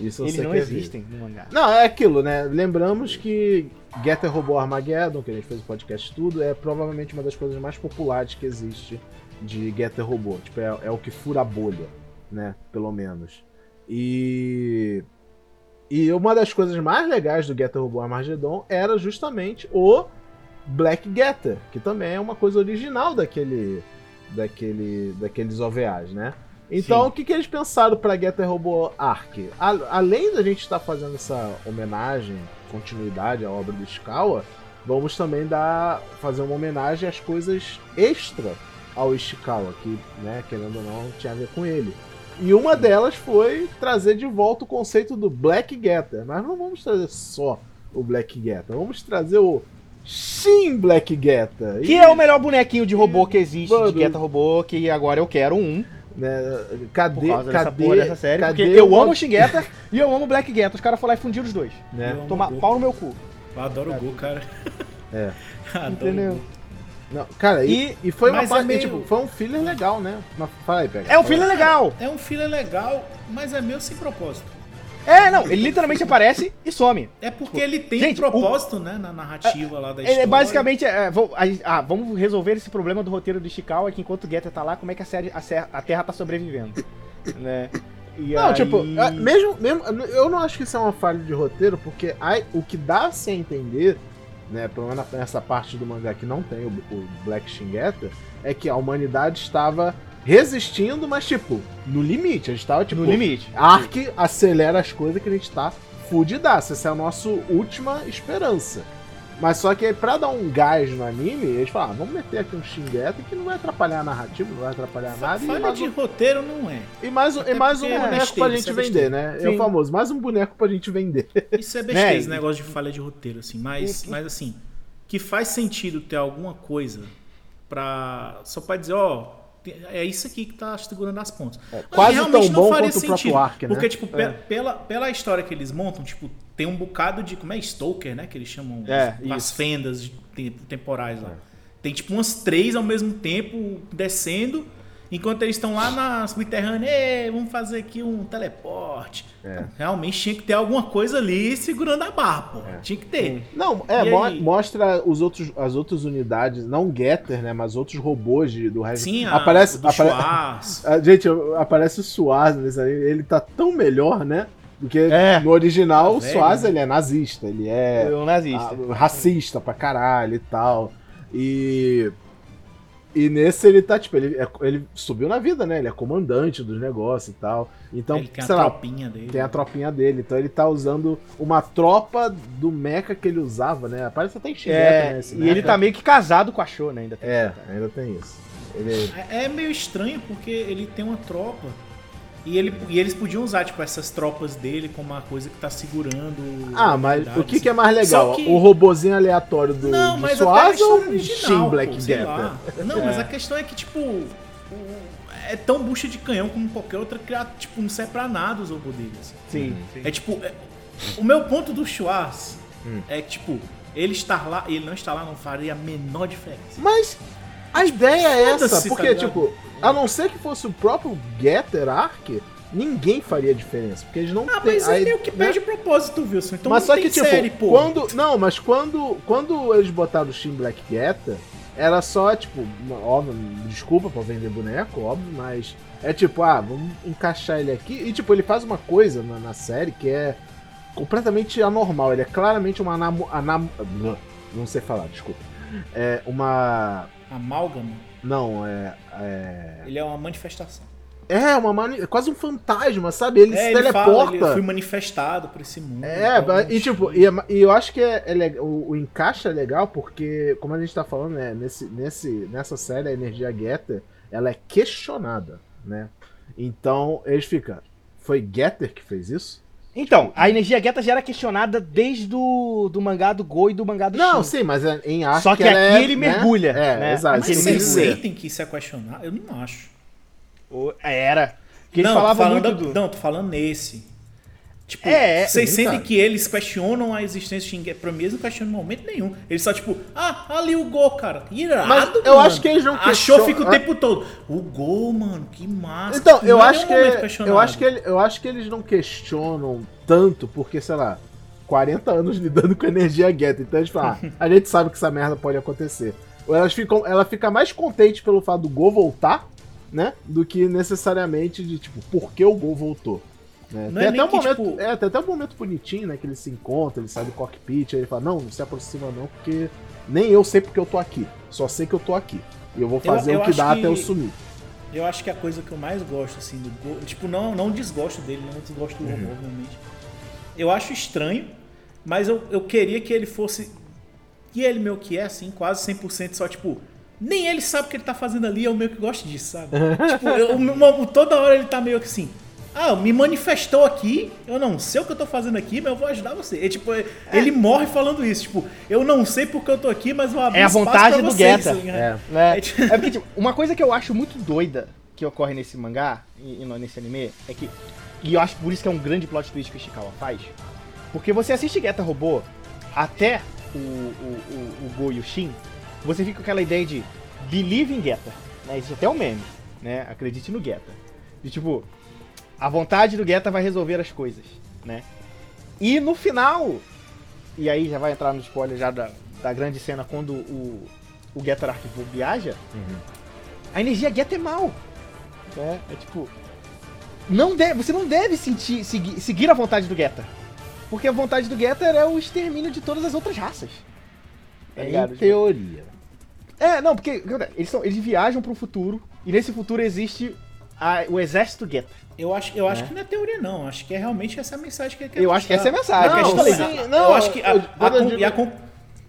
Isso eu
eles
sei
não
que é filho.
existem no mangá.
Não, é aquilo, né? Lembramos que Getter Robô Armageddon, que a gente fez o podcast tudo, é provavelmente uma das coisas mais populares que existe de Getter Robô. Tipo, é, é o que fura a bolha, né? Pelo menos. E. E uma das coisas mais legais do Getter Robô Armageddon era justamente o Black Getter, que também é uma coisa original daquele. daquele daqueles OVAs, né? Então,
Sim.
o que, que eles pensaram pra Getter Robô Arc? A- além da gente estar fazendo essa homenagem, continuidade à obra do Skawa, vamos também dar fazer uma homenagem às coisas extra ao Ishikawa, que, né, querendo ou não, tinha a ver com ele. E uma delas foi trazer de volta o conceito do Black Getter. Mas não vamos trazer só o Black Getter, vamos trazer o Shin Black Getter.
Que é o melhor bonequinho de robô que existe,
Mano.
de Geta Robô, que agora eu quero um,
né,
por
cadê,
causa dessa
cadê,
porra dessa série.
cadê
Porque eu
o-
amo o Shingeta e eu amo o Black Geta. Os caras foram lá e fundiram os dois.
né?
Tomar pau no meu cu.
Eu adoro o Gol, cara.
É. (laughs)
Adoro
Entendeu?
O.
Não, cara, e,
E-
foi uma
mas é
parte,
meio-
tipo, foi um filler legal, né? Mas, fala aí, pega.
É um filho legal.
É um filler legal, mas é meio sem propósito.
É, não, ele literalmente aparece e some.
É porque ele tem
Gente,
um propósito, né, na narrativa lá da história.
Ele é basicamente. é, vou- a- ah, vamos resolver esse problema do roteiro do Ishikawa, que enquanto o Getter tá lá, como é que a, série, a, a Terra tá sobrevivendo. (laughs) né? E
Não,
aí-
tipo, é, mesmo, mesmo. Eu não acho que isso é uma falha de roteiro, porque ai, o que dá-se a entender, né, pelo menos nessa parte do mangá que não tem o, o Black Shingeta, é que a humanidade estava resistindo, mas, tipo, no limite. A gente tava, tipo.
no limite.
Ark acelera as coisas que a gente tá fudidaço. Essa é a nossa última esperança. Mas só que aí, pra dar um gás no anime, eles falaram, ah, vamos meter aqui um Shingeta que não vai atrapalhar a narrativa, não vai atrapalhar nada.
Falha de
um-
roteiro não é.
e mais, um-
Até
e mais um
é
boneco
besteira,
pra gente
é
vender, né? É o
Sim.
famoso, mais um boneco pra gente vender.
Isso é besteira,
Né,
esse
e-
negócio de falha de roteiro, assim. Mas, mas assim, que faz sentido ter alguma coisa pra. Só pra dizer, ó. É isso aqui que tá segurando as pontas. Mas
quase
realmente
tão
não
bom
faria
quanto o próprio Ark, né?
Porque, tipo,
É.
pela, pela história que eles montam, tipo, tem um bocado de. Como é? Stalker, né? Que eles chamam
É,
as, as fendas temporais
É.
lá. Tem tipo umas três ao mesmo tempo descendo, enquanto eles estão lá na subterrânea, "Ê, vamos fazer aqui um teleporte.
É.
Realmente tinha que ter alguma coisa ali segurando a barra, pô. Tinha que ter.
Não, é, mo-
aí?
mostra os outros, as outras unidades, não Getter, né? Mas outros robôs de- do resto.
Sim, a,
aparece,
o do
apare-
Schwarz. (laughs)
Ah, Gente, aparece o Suaz nesse aí. Ele tá tão melhor, né? Porque
É.
no original
Tá
o Suaz
né?
ele é nazista, ele é
um nazista.
ah, racista pra caralho e tal. E. E nesse ele tá, tipo, ele, é- ele subiu na vida, né? Ele é comandante dos negócios e tal. Então,
ele tem a
lá,
tropinha dele.
tem a tropinha dele. Então ele tá usando uma tropa do mecha que ele usava, né? Parece até Shingeki,
É,
né? esse
e ele
mecha.
tá meio que casado com a Show, né? Ainda tem
É, ainda tem isso. Ele...
É, é meio estranho porque ele tem uma tropa. E, ele, e eles podiam usar, tipo, essas tropas dele como uma coisa que tá segurando.
Ah, mas o que, que é mais
assim. Só
legal?
que-
O robozinho aleatório do,
Não,
do Suaz ou o Shin Black
pô, lá. Não, mas a questão é que, tipo, é tão bucha de canhão como qualquer outra criatura. Tipo, não serve pra nada os robôs dele. assim.
Sim, sim.
É tipo, é- o meu ponto do Schwarz
Hum.
é que, tipo, ele estar lá e ele não estar lá não faria a menor diferença.
Mas a ideia é essa,
Foda-se,
porque,
tá
tipo, a não ser que fosse o próprio Getter Ark, ninguém faria diferença. Porque eles não
Ah,
têm.
mas aí
a-
meio que
né?
perde o propósito, Wilson. Então
mas
não
só
tem
que, tipo,
série, pô.
quando. Não, mas quando, quando eles botaram o Shin Black Getter, era só, tipo, uma- óbvio, desculpa pra vender boneco, óbvio, mas é tipo, ah, vamos encaixar ele aqui. E, tipo, ele faz uma coisa na, na série que é completamente anormal. Ele é claramente uma anamo, anam, não sei falar, desculpa. É uma.
Amálgama,
Não, é. É,
ele é uma manifestação.
é uma mani- é quase um fantasma, sabe? Ele
é,
se
ele
teleporta.
fala, ele foi manifestado por esse mundo.
É,
então,
e tipo, e, é- e eu acho que é, é o, o encaixe é legal porque, como a gente tá falando, né, nesse, nesse, nessa série, a energia Getter, ela é questionada, né? Então, eles ficam, foi Getter que fez isso?
Então, a energia Geta já era questionada desde o do mangá do Go e do mangá do
Não,
Shin.
sim, mas é- em arte
Só que
ela
aqui
é,
ele
né?
mergulha,
É,
né?
exato.
Mas vocês sentem que isso é questionar? Eu não acho.
Era. Que eles
não,
falavam
falando,
muito do...
não, tô falando nesse. Tipo,
É,
vocês
sim,
sentem
cara.
que eles questionam a existência de Shingeki? Pra mim, eles não questionam em momento nenhum. Eles só, tipo, ah, ali o Gol, cara. Irado,
Mas eu
mano.
acho que eles não
Achou,
questionam-
fica o tempo todo. O Gol, mano, que massa.
Então, eu
é
acho, que, eu, acho que eu acho que eles não questionam tanto, porque, sei lá, 40 anos lidando com energia Getter. Então eles falam, ah, a gente sabe que essa merda pode acontecer. Ou elas ficam, ela fica mais contente pelo fato do Gol voltar, né? Do que necessariamente de, tipo, por que o Gol voltou. Né?
Não
Tem,
é
até um
que,
momento,
tipo-
é, tem até um momento bonitinho, né? Que eles se encontram, ele sai do cockpit, aí ele fala, não, não se aproxima não, porque nem eu sei porque eu tô aqui. Só sei que eu tô aqui. E eu vou
Eu-
fazer
eu
o que dá
que-
até eu sumir.
Eu acho que a coisa que eu mais gosto, assim, do Gol. Tipo, não, não desgosto dele, não desgosto do
Uhum.
robô, obviamente. Eu acho estranho, mas eu, eu queria que ele fosse E ele meio que é assim, quase 100% só, tipo, nem ele sabe o que ele tá fazendo ali, eu meio que gosto disso, sabe? (laughs) tipo, eu- toda hora ele tá meio que assim, ah, me manifestou aqui, eu não sei o que eu tô fazendo aqui, mas eu vou ajudar você. E, tipo, ele morre falando isso, tipo, eu não sei porque eu tô aqui, mas eu abri
É a vontade do
vocês,
Geta.
tá ligado?
É.
né?
É tipo-
É porque, tipo, uma coisa que eu acho muito doida que ocorre nesse mangá e, nesse anime é que. E eu acho por isso que é um grande plot twist que o Ishikawa faz. Porque você assiste Geta Robô até o, o, o, o Go e o Shin, você fica com aquela ideia de believe in Geta. Né? Isso até é um meme, né? Acredite no Geta. E tipo, a vontade do Geta vai resolver as coisas, né? E no final, e aí já vai entrar no spoiler já da, da grande cena quando o, o Getter Arquivo viaja, a energia Geta é mal. Né? É tipo. Não deve, você não deve sentir, seguir, seguir a vontade do Getter. Porque a vontade do Getter é o extermínio de todas as outras raças. Tá ligado?
Em teoria.
é, não, porque eles, são, eles viajam para um futuro e nesse futuro existe a- o exército Getter.
Eu acho, eu acho
É.
que não é teoria, não. Acho que é realmente essa a mensagem que ele quer
Eu acho que essa é a mensagem.
Não, sim,
Não,
não, eu acho que a, a con-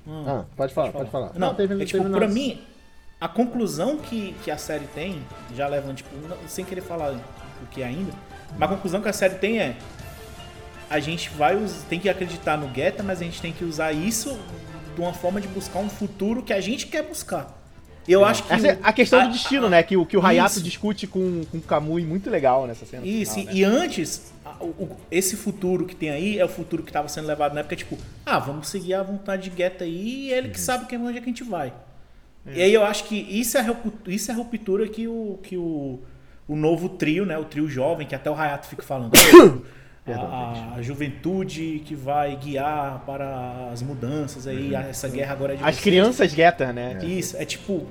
Ah, pode falar, pode falar.
Não,
teve,
é, tipo,
teve
pra mim, a conclusão que, que a série tem, já levando, tipo, não- sem querer falar o que é ainda, mas a conclusão que a série tem é a gente vai tem que acreditar no Geta, mas a gente tem que usar isso de uma forma de buscar um futuro que a gente quer buscar. Eu acho que
Essa é a questão
a-
do destino, né? Que, o- que o Hayato
Isso.
discute com, com o Kamui muito legal nessa cena.
Isso,
final, né?
e antes, a- esse futuro que tem aí é o futuro que estava sendo levado na época, tipo, ah, vamos seguir a vontade de Guetta aí e ele que sabe que onde é que a gente vai. E aí eu acho que isso é a ruptu- isso é a ruptura que o, que o, o novo trio, né, o trio jovem, que até o Hayato fica falando, (coughs) a, a juventude que vai guiar para as mudanças aí, essa guerra agora é de
As
vocês.
crianças Getter, né?
Isso, é tipo,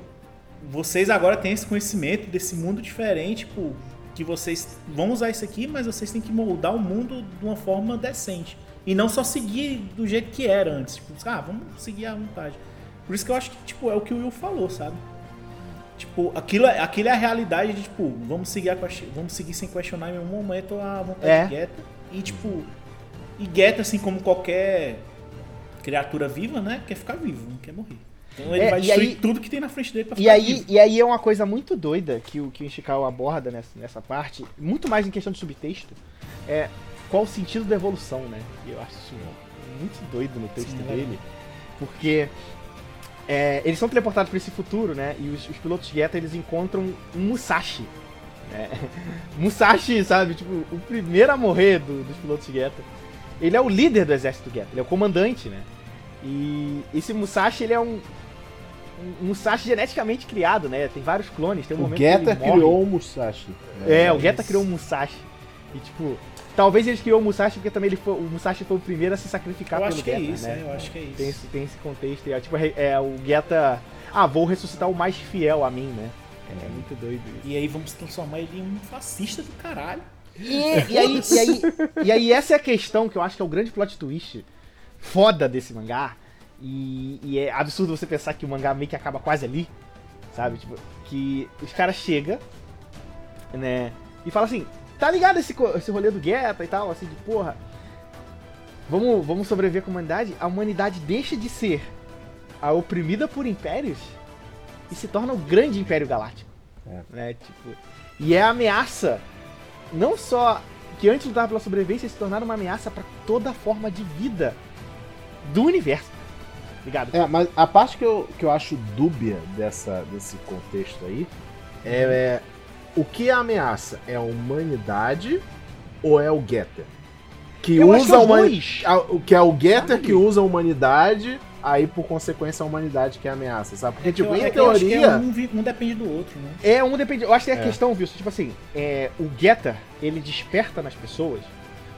vocês agora têm esse conhecimento desse mundo diferente, tipo, que vocês vão usar isso aqui, mas vocês têm que moldar o mundo de uma forma decente. E não só seguir do jeito que era antes. Tipo, ah, vamos seguir à vontade. Por isso que eu acho que, tipo, é o que o Will falou, sabe? Tipo, aquilo, é- aquilo é a realidade de, tipo, vamos seguir, a vamos seguir sem questionar em nenhum momento a vontade
É.
E, tipo, e Guetta, assim como qualquer criatura viva, né, quer ficar vivo, não quer morrer. Então ele
É,
vai
e
destruir
aí-
tudo que tem na frente dele pra
E
ficar
aí,
vivo.
e aí é uma coisa muito doida que o, que o Ishikawa aborda nessa, nessa parte, muito mais em questão de subtexto, é qual o sentido da evolução, né? E eu acho isso muito doido no texto
Sim, é
dele, porque é, eles são teleportados para esse futuro, né? E os, os pilotos Geta, eles encontram um Musashi. Né? Musashi, sabe? Tipo, o primeiro a morrer do- dos pilotos Geta. Ele é o líder do exército Geta, ele é o comandante, né? E esse Musashi, ele é um, um Musashi geneticamente criado, né? Tem vários clones, tem um
O
momento que ele
criou o Musashi.
É, o
isso.
Geta criou o Musashi. E tipo, talvez eles criou o Musashi porque também ele foi, o Musashi foi o primeiro a se sacrificar
Eu
pelo
acho que é
Geta,
isso,
né?
né? Eu acho que é isso.
Tem esse, tem esse contexto. e É, tipo, é, é o Geta. Ah, vou ressuscitar o mais fiel a mim, né? É, muito doido isso.
E aí vamos transformar ele em um fascista do caralho.
E, e aí, e, aí, e aí, essa é a questão que eu acho que é o grande plot twist foda desse mangá. E, e é absurdo você pensar que o mangá meio que acaba quase ali, sabe? Tipo, que os caras chegam, né? E falam assim: tá ligado esse, esse rolê do Geta e tal? Assim, de porra, vamos, vamos sobreviver com a humanidade? A humanidade deixa de ser a oprimida por impérios e se torna o grande império galáctico.
É.
Né? Tipo, e é a ameaça não só que antes lutava pela sobrevivência, se tornaram uma ameaça para toda forma de vida do universo. Ligado?
É, mas a parte que eu, que eu acho dúbia dessa, desse contexto aí é, é, o que é a ameaça? É a humanidade ou é o Getter? Que
Eu acho que
usa
é
a
os
humani-
dois.
a- o que é o Getter que usa a humanidade, aí por consequência a humanidade que é a ameaça, sabe? Porque, tipo,
Eu-
em
é que eu acho que
teoria.
é um, um depende do outro, né?
É um depende. Eu acho que é a
É.
questão, viu? Tipo assim, é, o Getter, ele desperta nas pessoas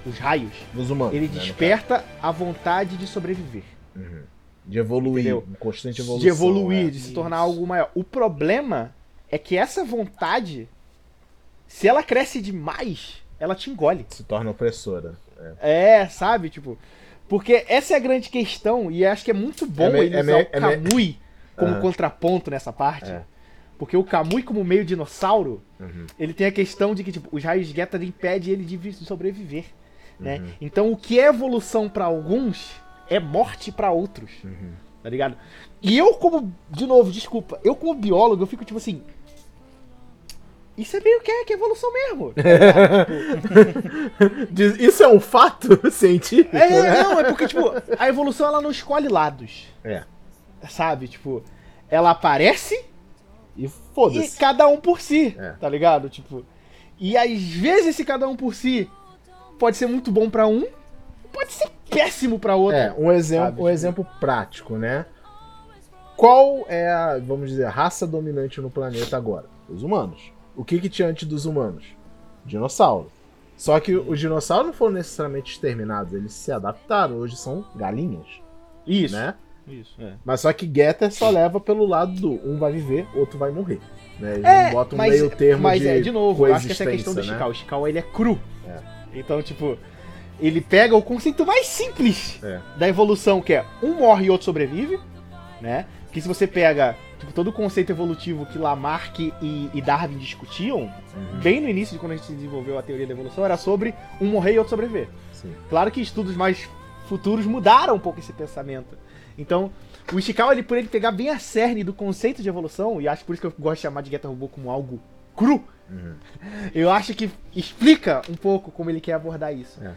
os raios.
Dos humanos.
Ele
né,
desperta a vontade de sobreviver.
Uhum. De evoluir,
Entendeu?
um constante evolução.
de evoluir,
é.
de se
Isso.
tornar algo maior. O problema é que essa vontade, se ela cresce demais, ela te engole.
Se torna opressora. É.
É, sabe? Tipo. Porque essa é a grande questão, e acho que é muito bom
É meio-
ele
é
usar
meio-
o
é meio-
Kamui como
Aham.
contraponto nessa parte.
É.
Porque o Kamui, como meio dinossauro,
Uhum.
ele tem a questão de que tipo, os raios Geta impedem ele de vi- sobreviver. Né?
Uhum.
Então o que é evolução pra alguns é morte pra outros.
Uhum.
tá ligado? E eu como, de novo, desculpa, eu como biólogo, eu fico tipo assim... Isso é meio que é, que é evolução mesmo. (laughs)
Diz- Isso é um fato (laughs) científico?
É,
né?
não, é porque, tipo, a evolução ela não escolhe lados,
É.
sabe? Tipo, ela aparece
E
e
foda-se.
cada um por si,
É.
tá ligado? Tipo, e às vezes esse cada um por si pode ser muito bom pra um, pode ser péssimo pra outro.
É, um exemplo,
Sabe,
um
tipo-
exemplo prático, né? Qual é a, vamos dizer, a raça dominante no planeta agora? Os humanos. O que, que tinha antes dos humanos? Dinossauro. Só que os dinossauros não foram necessariamente exterminados, eles se adaptaram. Hoje são galinhas,
Isso.
né?
Isso, é.
Mas só que Getter só leva pelo lado do um vai viver, outro vai morrer. Né? Eles
É,
não botam um
mas,
meio termo
mas
de
é, de novo, eu acho que essa é a questão do
né?
Chical. O Chical, ele é cru.
É.
Então, tipo, ele pega o conceito mais simples
É.
da evolução, que é um morre e outro sobrevive, né? Que se você pega, tipo, todo o conceito evolutivo que Lamarck e, e Darwin discutiam,
Uhum.
bem no início de quando a gente desenvolveu a teoria da evolução, era sobre um morrer e outro sobreviver.
Sim.
Claro que estudos mais futuros mudaram um pouco esse pensamento. Então, o Ishikawa, ele, por ele pegar bem a cerne do conceito de evolução, e acho por isso que eu gosto de chamar de Geta Robô como algo cru,
Uhum.
eu acho que explica um pouco como ele quer abordar isso.
É.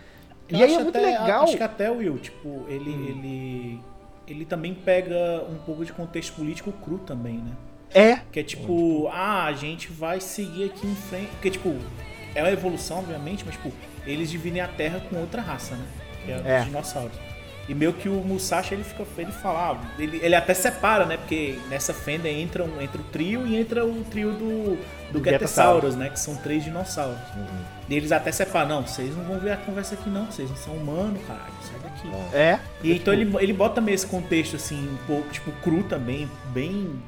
E
Eu
aí é
acho
muito
até-
legal.
Acho que até o Will, tipo, ele, ele, ele também pega um pouco de contexto político cru também, né?
É,
Que é tipo, ah, a gente vai seguir aqui em frente. Porque, tipo, é uma evolução, obviamente, mas, tipo, eles dividem a Terra com outra raça, né? Que é,
É.
os dinossauros. E meio que o Musashi, ele fica, ele fala, ah, ele, ele até separa, né? Porque nessa fenda entra, um, entra o trio e entra o trio do, do
Do
Getasaurus, né? Que são três dinossauros.
Uhum.
E eles até separam, não, vocês não vão ver a conversa aqui não, vocês não são humanos, caralho, sai daqui.
é.
E então ele, ele bota também esse contexto, assim, um pouco, tipo, cru também, bem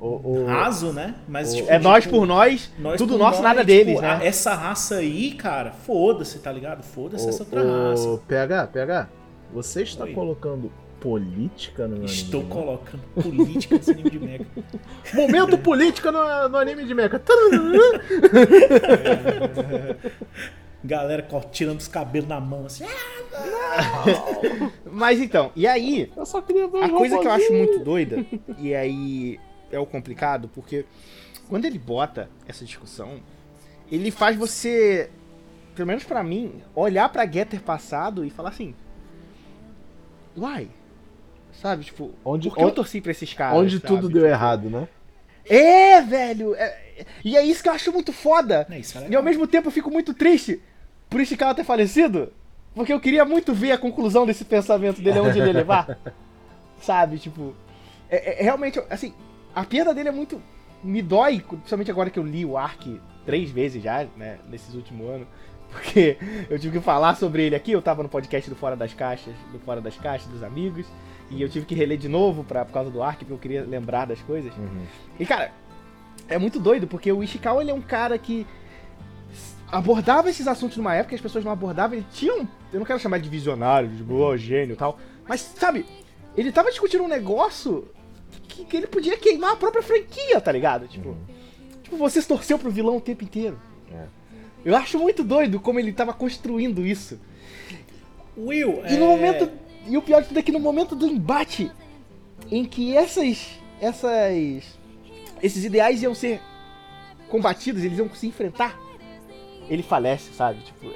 O, o-
raso, né? Mas, tipo,
É nós
tipo,
por nós,
nós
tudo
por
nosso,
nós,
nada
tipo,
deles, né?
Essa raça aí, cara, foda-se, tá ligado? Foda-se essa outra
o-
raça.
o PH, PH, você está
Oi.
colocando política no
Estou
anime? né?
colocando política nesse anime de mega. (laughs)
Momento política no, no anime de mecha. (laughs)
Galera tirando os cabelos na mão, assim. (laughs)
Mas então, e aí,
Eu só queria ver
a coisa que eu acho muito doida, e aí é o complicado, porque quando ele bota essa discussão, ele faz você, pelo menos pra mim, olhar pra Getter passado e falar assim: Uai, sabe? Tipo,
Onde-
por que eu
onde-
torci pra esses caras?
Onde
sabe?
tudo deu errado, né?
É, velho! é- e é isso que eu acho muito foda.
É isso, é
E ao mesmo tempo eu fico muito triste por esse cara ter falecido. Porque eu queria muito ver a conclusão desse pensamento dele, aonde ele ia levar. (laughs) Sabe, tipo. É, é- realmente, assim, a perda dele é muito. Me dói, principalmente agora que eu li o Ark três vezes já, né, nesses últimos anos. (laughs) Porque eu tive que falar sobre ele aqui, eu tava no podcast do Fora das Caixas, do Fora das Caixas, dos amigos. E eu tive que reler de novo pra, por causa do Ark, porque eu queria lembrar das coisas. E cara, é muito doido, porque o Ishikawa ele é um cara que abordava esses assuntos numa época que as pessoas não abordavam, ele tinha um, eu não quero chamar de visionário, de boa, gênio e tal, mas sabe, ele tava discutindo um negócio que, que ele podia queimar a própria franquia, tá ligado? Tipo, tipo você se torceu pro vilão o tempo inteiro.
É.
Eu acho muito doido como ele tava construindo isso.
Will,
E no
é-
momento. E o pior de tudo é que no momento do embate em que essas. essas. esses ideais iam ser combatidos, eles iam se enfrentar, ele falece, sabe? Tipo.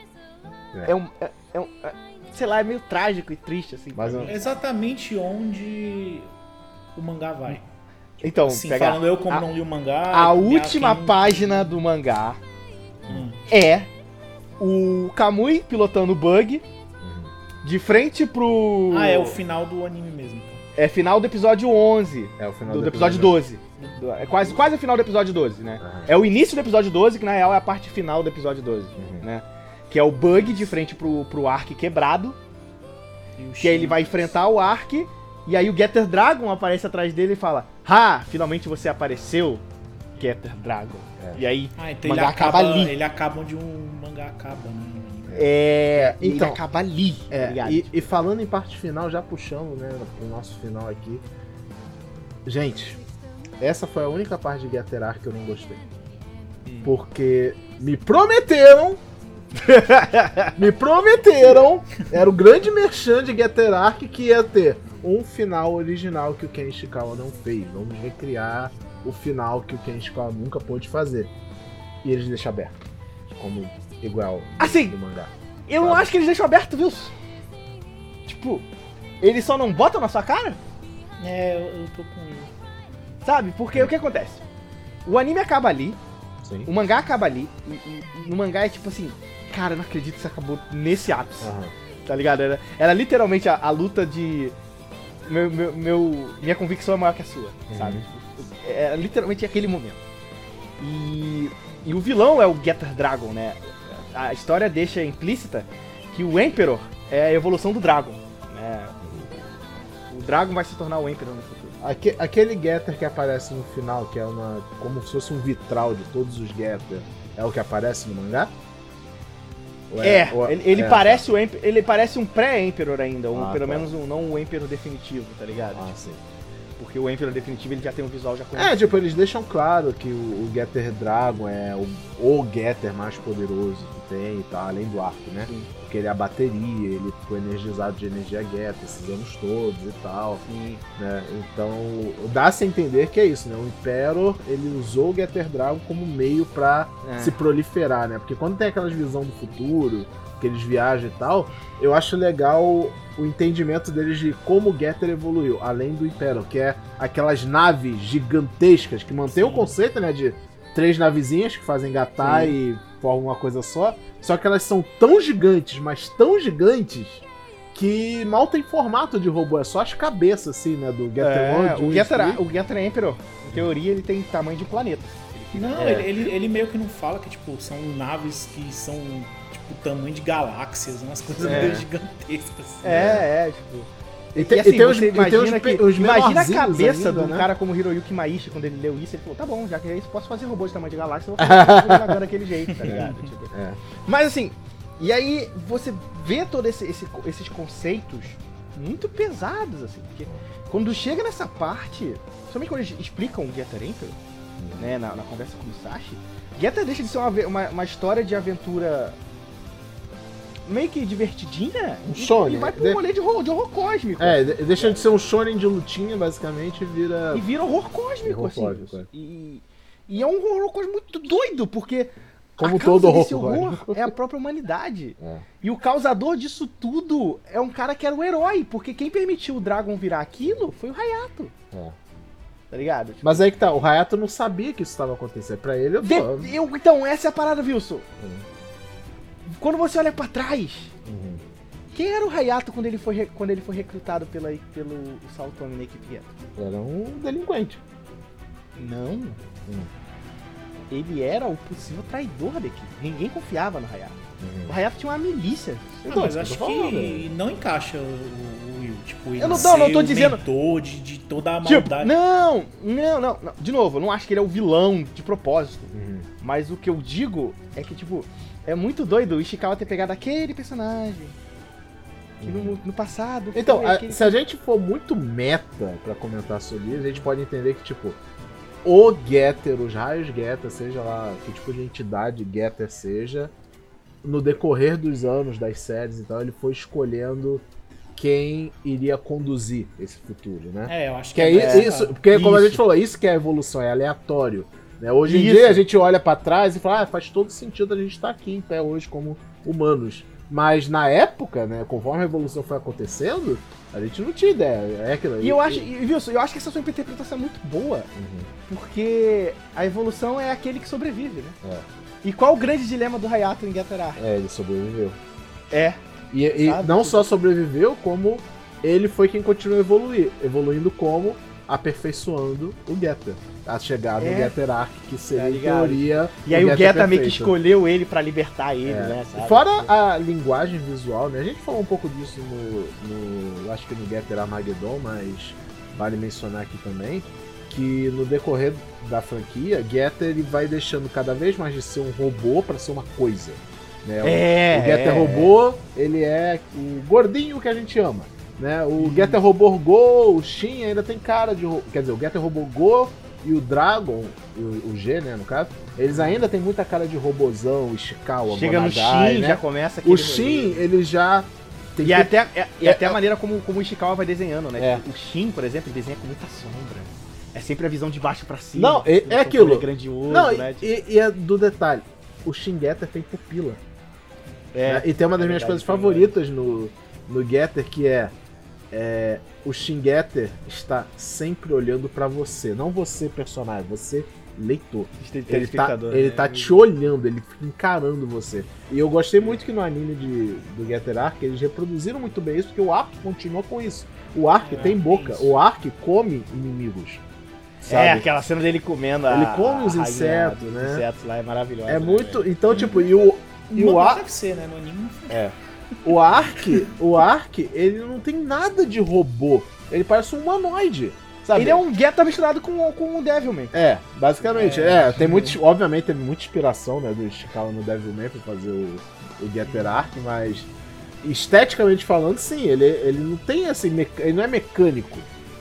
É.
É, um. É, é um é- sei lá, é meio trágico e triste, assim.
Mas
mim.
exatamente onde o mangá vai.
Então,
Assim,
pega
falando eu como
a,
não li o mangá.
a última
quem-
página do mangá
Hum.
é o Kamui pilotando o bug de frente pro.
Ah, é o final do anime mesmo. então.
É final do episódio 11.
É o final
do,
do,
do episódio 12. Do- É quase, quase o final do episódio 12, né? É o início do episódio 12, que na real é a parte final do episódio 12,
Uhum.
né? Que é o bug de frente pro, pro Ark quebrado,
E
que aí ele vai enfrentar o Ark, e aí o Getter Dragon aparece atrás dele e fala: Ha! Finalmente você apareceu, Getter Dragon.
É.
E aí,
Ah, então
o
ele
mangá
acaba,
acaba ali.
ele acaba onde um mangá acaba, né?
É.
Então,
ele acaba ali, tá
É, e, e falando em parte final, já puxando, né, pro nosso final aqui. Gente, essa foi a única parte de Getter Arc que eu não gostei. Porque me prometeram. (laughs) me prometeram. Era o grande merchan de Getter Arc que ia ter um final original que o Ken Ishikawa não fez. Vamos recriar o final que o Ken Ishikawa nunca pôde fazer. E eles deixam aberto. Como igual
Assim,
do mangá.
eu não
Sabe?
acho que eles deixam aberto, viu? Tipo, eles só não botam na sua cara?
É, eu, eu tô com.
Sabe? Porque o que acontece? O anime acaba ali,
Sim.
o mangá acaba ali, e, e- e no mangá é tipo assim, cara, eu não acredito que isso acabou nesse ápice.
Aham.
Tá ligado? Era, era literalmente a, a luta de. Meu, meu, meu- minha convicção é maior que a sua, sabe? Tipo, Era literalmente aquele momento. E, e o vilão é o Getter Dragon, né? A história deixa implícita que o Emperor é a evolução do Dragon. Né? O Dragon vai se tornar o Emperor no futuro.
Aque- aquele Getter que aparece no final, que é uma. como se fosse um vitral de todos os Getter, é o que aparece no mangá? Ou
É,
ou-
ele, ele
é.
parece o Emp- ele parece um pré-Emperor ainda, um,
Ah,
pelo
tá.
menos um, não o Emperor definitivo, tá ligado?
Ah, sim.
Porque o Emperor definitivo ele já tem um visual já conhecido.
É, tipo, eles deixam claro que o, o Getter Dragon é o, o Getter mais poderoso tem e tal, além do arco, né?
Sim.
Porque ele é a bateria, ele ficou energizado de energia Getter esses anos todos e tal,
Sim.
né? Então, dá-se a entender que é isso, né? O Impero, ele usou o Getter Dragon como meio pra
É.
se proliferar, né? Porque quando tem aquelas visão do futuro, que eles viajam e tal, eu acho legal o entendimento deles de como o Getter evoluiu, além do Impero, que é aquelas naves gigantescas que mantém o
Sim.
conceito, né, de três navezinhas que fazem gatar
Sim.
e formam uma coisa só, só que elas são tão gigantes, mas tão gigantes que mal tem formato de robô, é só as cabeças assim, né, do Getter
É,
One,
o, Getter, o Getter Emperor, em teoria, ele tem tamanho de planeta.
Não,
É.
ele, ele, ele meio que não fala que, tipo, são naves que são, tipo, tamanho de galáxias, umas coisas
É.
meio gigantescas.
É, é, tipo.
E tem,
e assim,
e tem os, e tem os,
imagina, que, imagina a cabeça
ainda,
de um
né?
cara como Hiroyuki Maishi, quando ele leu isso, ele falou, tá bom, já que é isso, posso fazer robô de tamanho de galáxia, eu vou fazer (laughs) daquele jeito, tá ligado? Tipo,
É.
Mas assim, e aí você vê todos esse, esse- esses conceitos muito pesados, assim, porque quando chega nessa parte, somente quando eles explicam o Getter Emperor, né, na, na conversa com o Sashi, Getter deixa de ser uma, uma, uma história de aventura meio que divertidinha
Um
e-
shonen,
e vai pro
né?
rolê de horror, de horror cósmico.
É, de- deixa de ser um shonen de lutinha, basicamente, e vira.
E vira horror cósmico,
Horror
assim.
cósmico, é.
E, e é um horror cósmico muito doido, porque
Como todo horror
horror é a própria humanidade. (laughs)
É.
E o causador disso tudo é um cara que era o herói, porque quem permitiu o Dragon virar aquilo foi o Hayato.
É.
Tá ligado? Tipo,
Mas aí que tá, o Hayato não sabia que isso estava acontecendo. Pra ele, eu
de- eu- então, essa é a parada, Wilson.
Hum.
Quando você olha pra trás,
Uhum.
quem era o Hayato quando ele foi, quando ele foi recrutado pela, pelo Saltome na equipe Getter?
Era um delinquente.
Não. Ele era o possível traidor da equipe. Ninguém confiava no Hayato. O Hayato tinha uma milícia.
Ah,
Então,
mas acho
falando,
que não encaixa o, o Will. Tipo, ele
Eu não- não, não tô
o
dizendo-
de, de toda a
Tipo,
maldade.
não, não, não, não. De novo, eu não acho que ele é o vilão de propósito.
Uhum.
Mas o que eu digo é que, tipo, é muito doido o Ishikawa ter pegado aquele personagem. Que no, no passado.
Então,
foi
a-
aquele-
se a gente for muito meta pra comentar sobre isso, a gente pode entender que, tipo, o Getter, os raios Getter, seja lá que tipo de entidade Getter seja, no decorrer dos anos das séries e tal, ele foi escolhendo quem iria conduzir esse futuro, né?
É, eu acho
Que
que
é,
mais
isso, porque como a
isso.
gente falou, isso que é a evolução, é aleatório. Né? Hoje em
Isso.
dia a gente olha pra trás e fala, ah, faz todo sentido a gente estar aqui em pé hoje como humanos. Mas na época, né, conforme a evolução foi acontecendo, a gente não tinha ideia. É aquilo
E eu acho, e, Wilson, eu acho que essa sua interpretação é muito boa.
Uhum.
Porque a evolução é aquele que sobrevive, né?
É.
E qual o grande dilema do Hayato em Getter?
É, ele sobreviveu.
É.
E, e não só sobreviveu, como ele foi quem continuou a evoluir. Evoluindo como? Aperfeiçoando o Getter. A chegada do
É.
Getter Arc, que seria,
Tá
em
ligado?
teoria.
E aí o
Getter
Getter meio que escolheu ele pra libertar ele,
É.
né? Sabe?
Fora a linguagem visual, né? A gente falou um pouco disso no, no acho que no Getter Armageddon, mas vale mencionar aqui também que no decorrer da franquia, Getter ele vai deixando cada vez mais de ser um robô pra ser uma coisa. Né? O-
É.
o Getter
é.
Robô, ele é o gordinho que a gente ama. Né? O
Uhum.
Getter Robô Go, o Shin ainda tem cara de. Quer dizer, o Getter Robô Go e o Dragon, o, o G, né, no caso, eles ainda tem muita cara de robozão, Ishikawa,
Chega no
Monagai,
Shin,
né?
já começa aquele
O Shin, ele já tem
E
que-
até, é- e
é-
até a maneira como, como o Ishikawa vai desenhando, né?
É.
O Shin, por exemplo, ele desenha com muita sombra. É sempre a visão de baixo pra cima.
Não, é- é
som
aquilo.
meio grandioso,
Não, e,
né?
E- e é do detalhe. O Shingetter tem pupila.
é.
né? E tem uma das
é
minhas coisas
é
favoritas no, no Getter que é, é o Shingetter está sempre olhando pra você, não você personagem, você leitor. Ele tá,
telespectador,
ele
né?
tá te olhando, ele fica encarando você. E eu gostei muito que no anime de, do Getter Arc eles reproduziram muito bem isso, porque o Ark continua com isso. O Ark
É,
tem boca,
isso.
o Ark come inimigos. Sabe?
É, aquela cena dele comendo a,
Ele come os insetos, né?
insetos lá, é maravilhosa.
É
né,
muito.
velho?
Então, tipo, e o, e o Ark.
deve ser, né? No anime não foi.
É. O Ark, o Ark, ele não tem nada de robô. Ele parece um humanoide. Sabe?
Ele é um Geta misturado com, com o Devilman.
É, basicamente.
É.
É, tem muito. Obviamente teve muita inspiração, né, do Ishikawa no Devilman pra fazer o, o Getter Arc, mas esteticamente falando, sim, ele, ele não tem assim, meca- ele não é mecânico.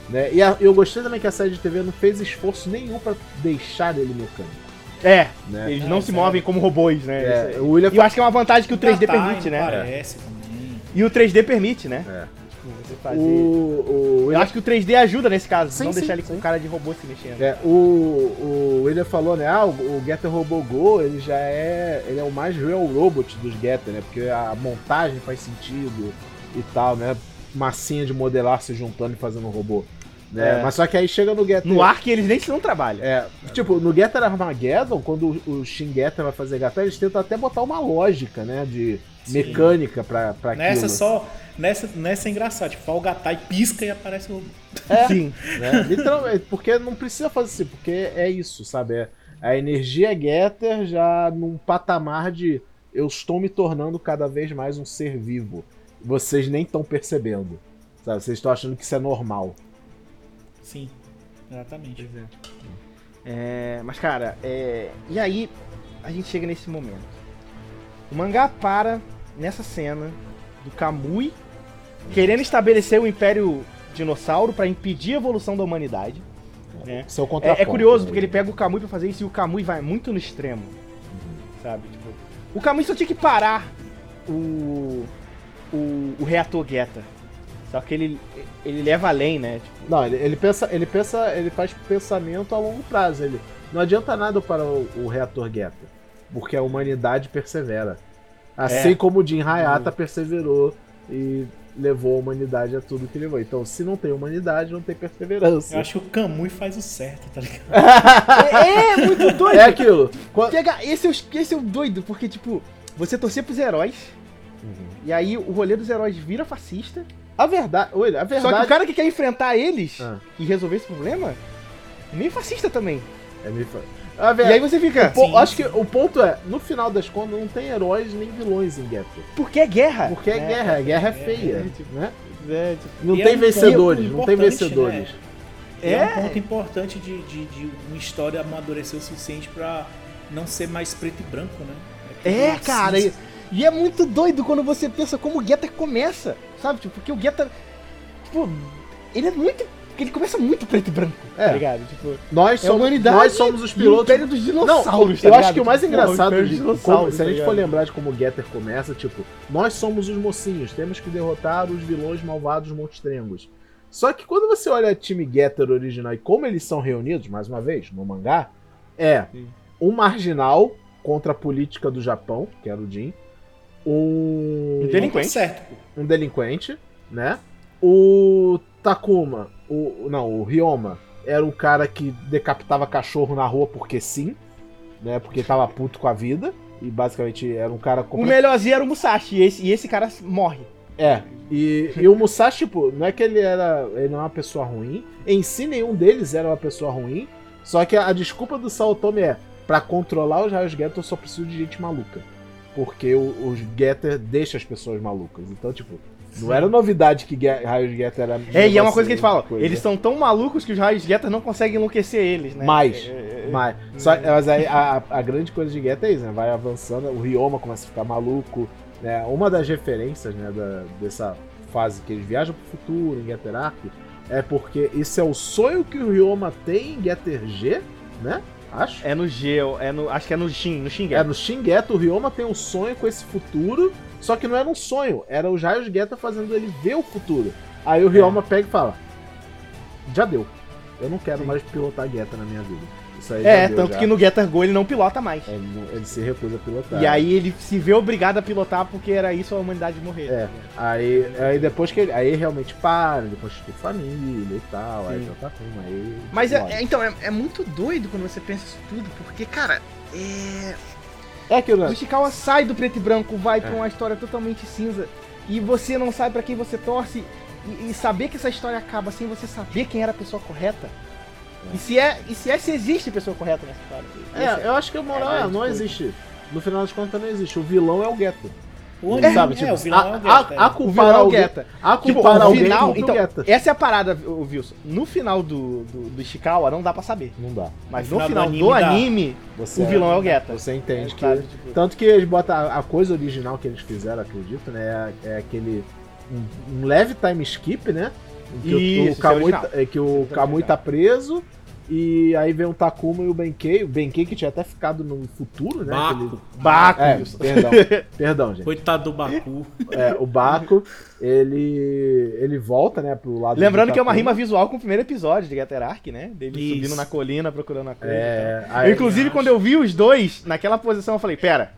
Né? E a- eu gostei também que a série de TV não fez esforço nenhum pra deixar ele mecânico.
É,
Né?
eles
É,
não se
é
movem como robôs, né?
É, o William.
E eu acho que é uma vantagem que o 3D
Datai
permite, né?
Parece também.
E o 3D permite, né?
É.
Tipo, você fazer...
O, o
Eu
William
acho que o 3D ajuda nesse caso,
Sim,
não
sim,
deixar ele
sim.
com cara de robô se mexendo.
É, o, o William falou, né? Ah, o, o Getter Robô Go, ele já é. Ele é o mais real robot dos Getter, né? Porque a montagem faz sentido e tal, né? Massinha de modelar se juntando e fazendo um robô. Né?
É.
Mas só que aí chega no Getter.
No Ark eles nem se não trabalham.
É, tipo, no Getter Armageddon, quando o, Shin Getter vai fazer Gatar, eles tentam até botar uma lógica, né? De
Sim.
mecânica pra, pra aquilo.
Nessa só. Nessa, nessa é engraçado. Tipo, o Gatai pisca e aparece o.
É, (laughs)
Sim.
né? Literalmente, porque não precisa fazer assim, porque é isso, sabe? É a energia Getter já num patamar de eu estou me tornando cada vez mais um ser vivo. Vocês nem estão percebendo. Sabe? Vocês estão achando que isso é normal.
Sim, exatamente.
É, mas, cara, é, e aí a gente chega nesse momento. O mangá para nessa cena do Kamui querendo estabelecer o Império Dinossauro pra impedir a evolução da humanidade. né?
Seu
É,
contraponto.
é curioso,
né?
porque ele pega o Kamui pra fazer isso e o Kamui vai muito no extremo. Sabe? Tipo, o Kamui só tinha que parar o, o, o reator Geta. Só que ele, ele leva além, né? Tipo,
Não, ele, ele pensa, ele pensa, ele faz pensamento a longo prazo. Ele não adianta nada para o, o reator Getter, porque a humanidade persevera. Assim
É.
como o Jin Hayata perseverou e levou a humanidade a tudo que levou. Então, se não tem humanidade, não tem perseverança.
Eu acho que o Kamui faz o certo, tá ligado? (laughs)
é, é muito doido.
É aquilo. Qua-
Pega, esse, é o, esse é o doido, porque, tipo, você torcer pros heróis, e aí o rolê dos heróis vira fascista.
A verdade, olha, a
Só que
verdade
o cara que quer enfrentar eles
Ah.
e resolver esse problema é meio fascista também.
é meio fa- a
E aí você fica,
o po-
Sim,
acho
sim.
que o ponto é, no final das contas, não tem heróis nem vilões em Getter.
por que guerra?
Porque é, guerra, a guerra é feia, né?
É, tipo,
Não tem
é um
vencedores, não tem
importante,
vencedores.
né? É.
É.
um ponto importante de, de, de uma história amadurecer o suficiente pra não ser mais preto e branco, né?
É, cara, e, é muito doido quando você pensa como o Getter começa, sabe? Tipo, porque o Getter, tipo, ele é muito, ele começa muito preto e branco,
É.
tá ligado? Tipo,
Nós
é a
somos, nós somos os pilotos
Império dos
Não,
dinossauros,
eu
tá
acho
ligado?
que o mais
Tipo,
engraçado,
Império
de, como- se a
tá
gente for lembrar de como o Getter começa, tipo, nós somos os mocinhos, temos que derrotar os vilões malvados monstrengos. Só que quando você olha o time Getter original e como eles são reunidos, mais uma vez, no mangá, é
Sim.
um marginal contra a política do Japão, que era o Jin, um,
Um delinquente.
Tá certo,
um delinquente, né? O Takuma, o não, o Ryoma era um cara que decapitava cachorro na rua porque sim, né? Porque tava puto com a vida e basicamente era um cara
O
complet-
melhorzinho era o Musashi, e esse, e esse cara morre.
É. E, e o Musashi, tipo, não é que ele era, ele não é uma pessoa ruim. Em si nenhum deles era uma pessoa ruim. Só que a, a desculpa do Saotome é pra controlar os raios Getter eu só preciso de gente maluca. Porque o- os Getter deixam as pessoas malucas. Então, tipo, não era novidade que raios Getter era
É, e é uma coisa que eles falam,
coisa.
eles são tão malucos que os raios Getter não conseguem enlouquecer eles, né?
Mais.
É, é, é.
Mas, só, mas aí a, a grande coisa de Getter é isso, né? Vai avançando, o Ryoma começa a ficar maluco. Né? Uma das referências né, da- dessa fase que eles viajam pro futuro em Getter Arc é porque isso é o sonho que o Ryoma tem em Getter G, né? Acho.
É no G, é no, acho que é no Shin, no Shin
É, no Shin Geta, o Ryoma tem um sonho com esse futuro, só que não era um sonho, era o Jaios Geta fazendo ele ver o futuro. Aí o Ryoma pega e fala: Já deu. Eu não quero mais pilotar Geta na minha vida. Isso aí
É,
deu,
tanto
já.
que no Getter Go ele não pilota mais.
É, Ele, ele se recusa a pilotar.
E aí ele se vê obrigado a pilotar porque era isso a humanidade morrer.
É, aí, aí depois que ele. Aí ele realmente para, depois tem família e tal, aí
Sim.
já tá com aí.
Mas é, é- então, é, é muito doido quando você pensa isso tudo, porque, cara, é...
É aquilo,
o
né?
Ishikawa sai do preto e branco, vai pra
É.
uma história totalmente cinza, e você não sabe pra quem você torce, e, e saber que essa história acaba sem você saber quem era a pessoa correta. E se é, e se é se existe pessoa correta nessa história. Esse
É, eu acho que o moral
é
é, não existe. No final das contas não existe. O vilão é o Geto.
O anime,
sabe,
é,
tipo,
o vilão
a,
é o
a,
Geta, é.
a
O
culpar
é o Geta.
a
Tipo,
culpar
no
alguém
final, então,
o
essa é a parada, Wilson. No final do, do, do Ishikawa não dá pra saber.
Não dá.
Mas
No
no
final do
final do
anime dá.
anime,
Você
o vilão é o Geta.
Você entende
É,
que.
sabe, tipo-
Tanto que eles botam a, a coisa original que eles fizeram, acredito, né? É, é aquele. Um, um leve time skip, né? Em que o-
Isso,
o,
isso é
Kamui, tá- é que o
é
Kamui tá preso. E aí vem o Takuma e o Benkei. O Benkei que tinha até ficado no futuro, né?
Baco.
Baco,
Aquele- É,
Wilson.
perdão. (laughs) perdão, gente.
Coitado do Baku.
É, o Baco, ele. ele volta, né, pro lado
Lembrando
do
que é uma rima visual com o primeiro episódio de Getter Arc, né? Dele
Isso.
subindo na colina procurando a coisa.
É, aí,
Eu, inclusive, quando eu vi os dois naquela posição, eu falei, pera,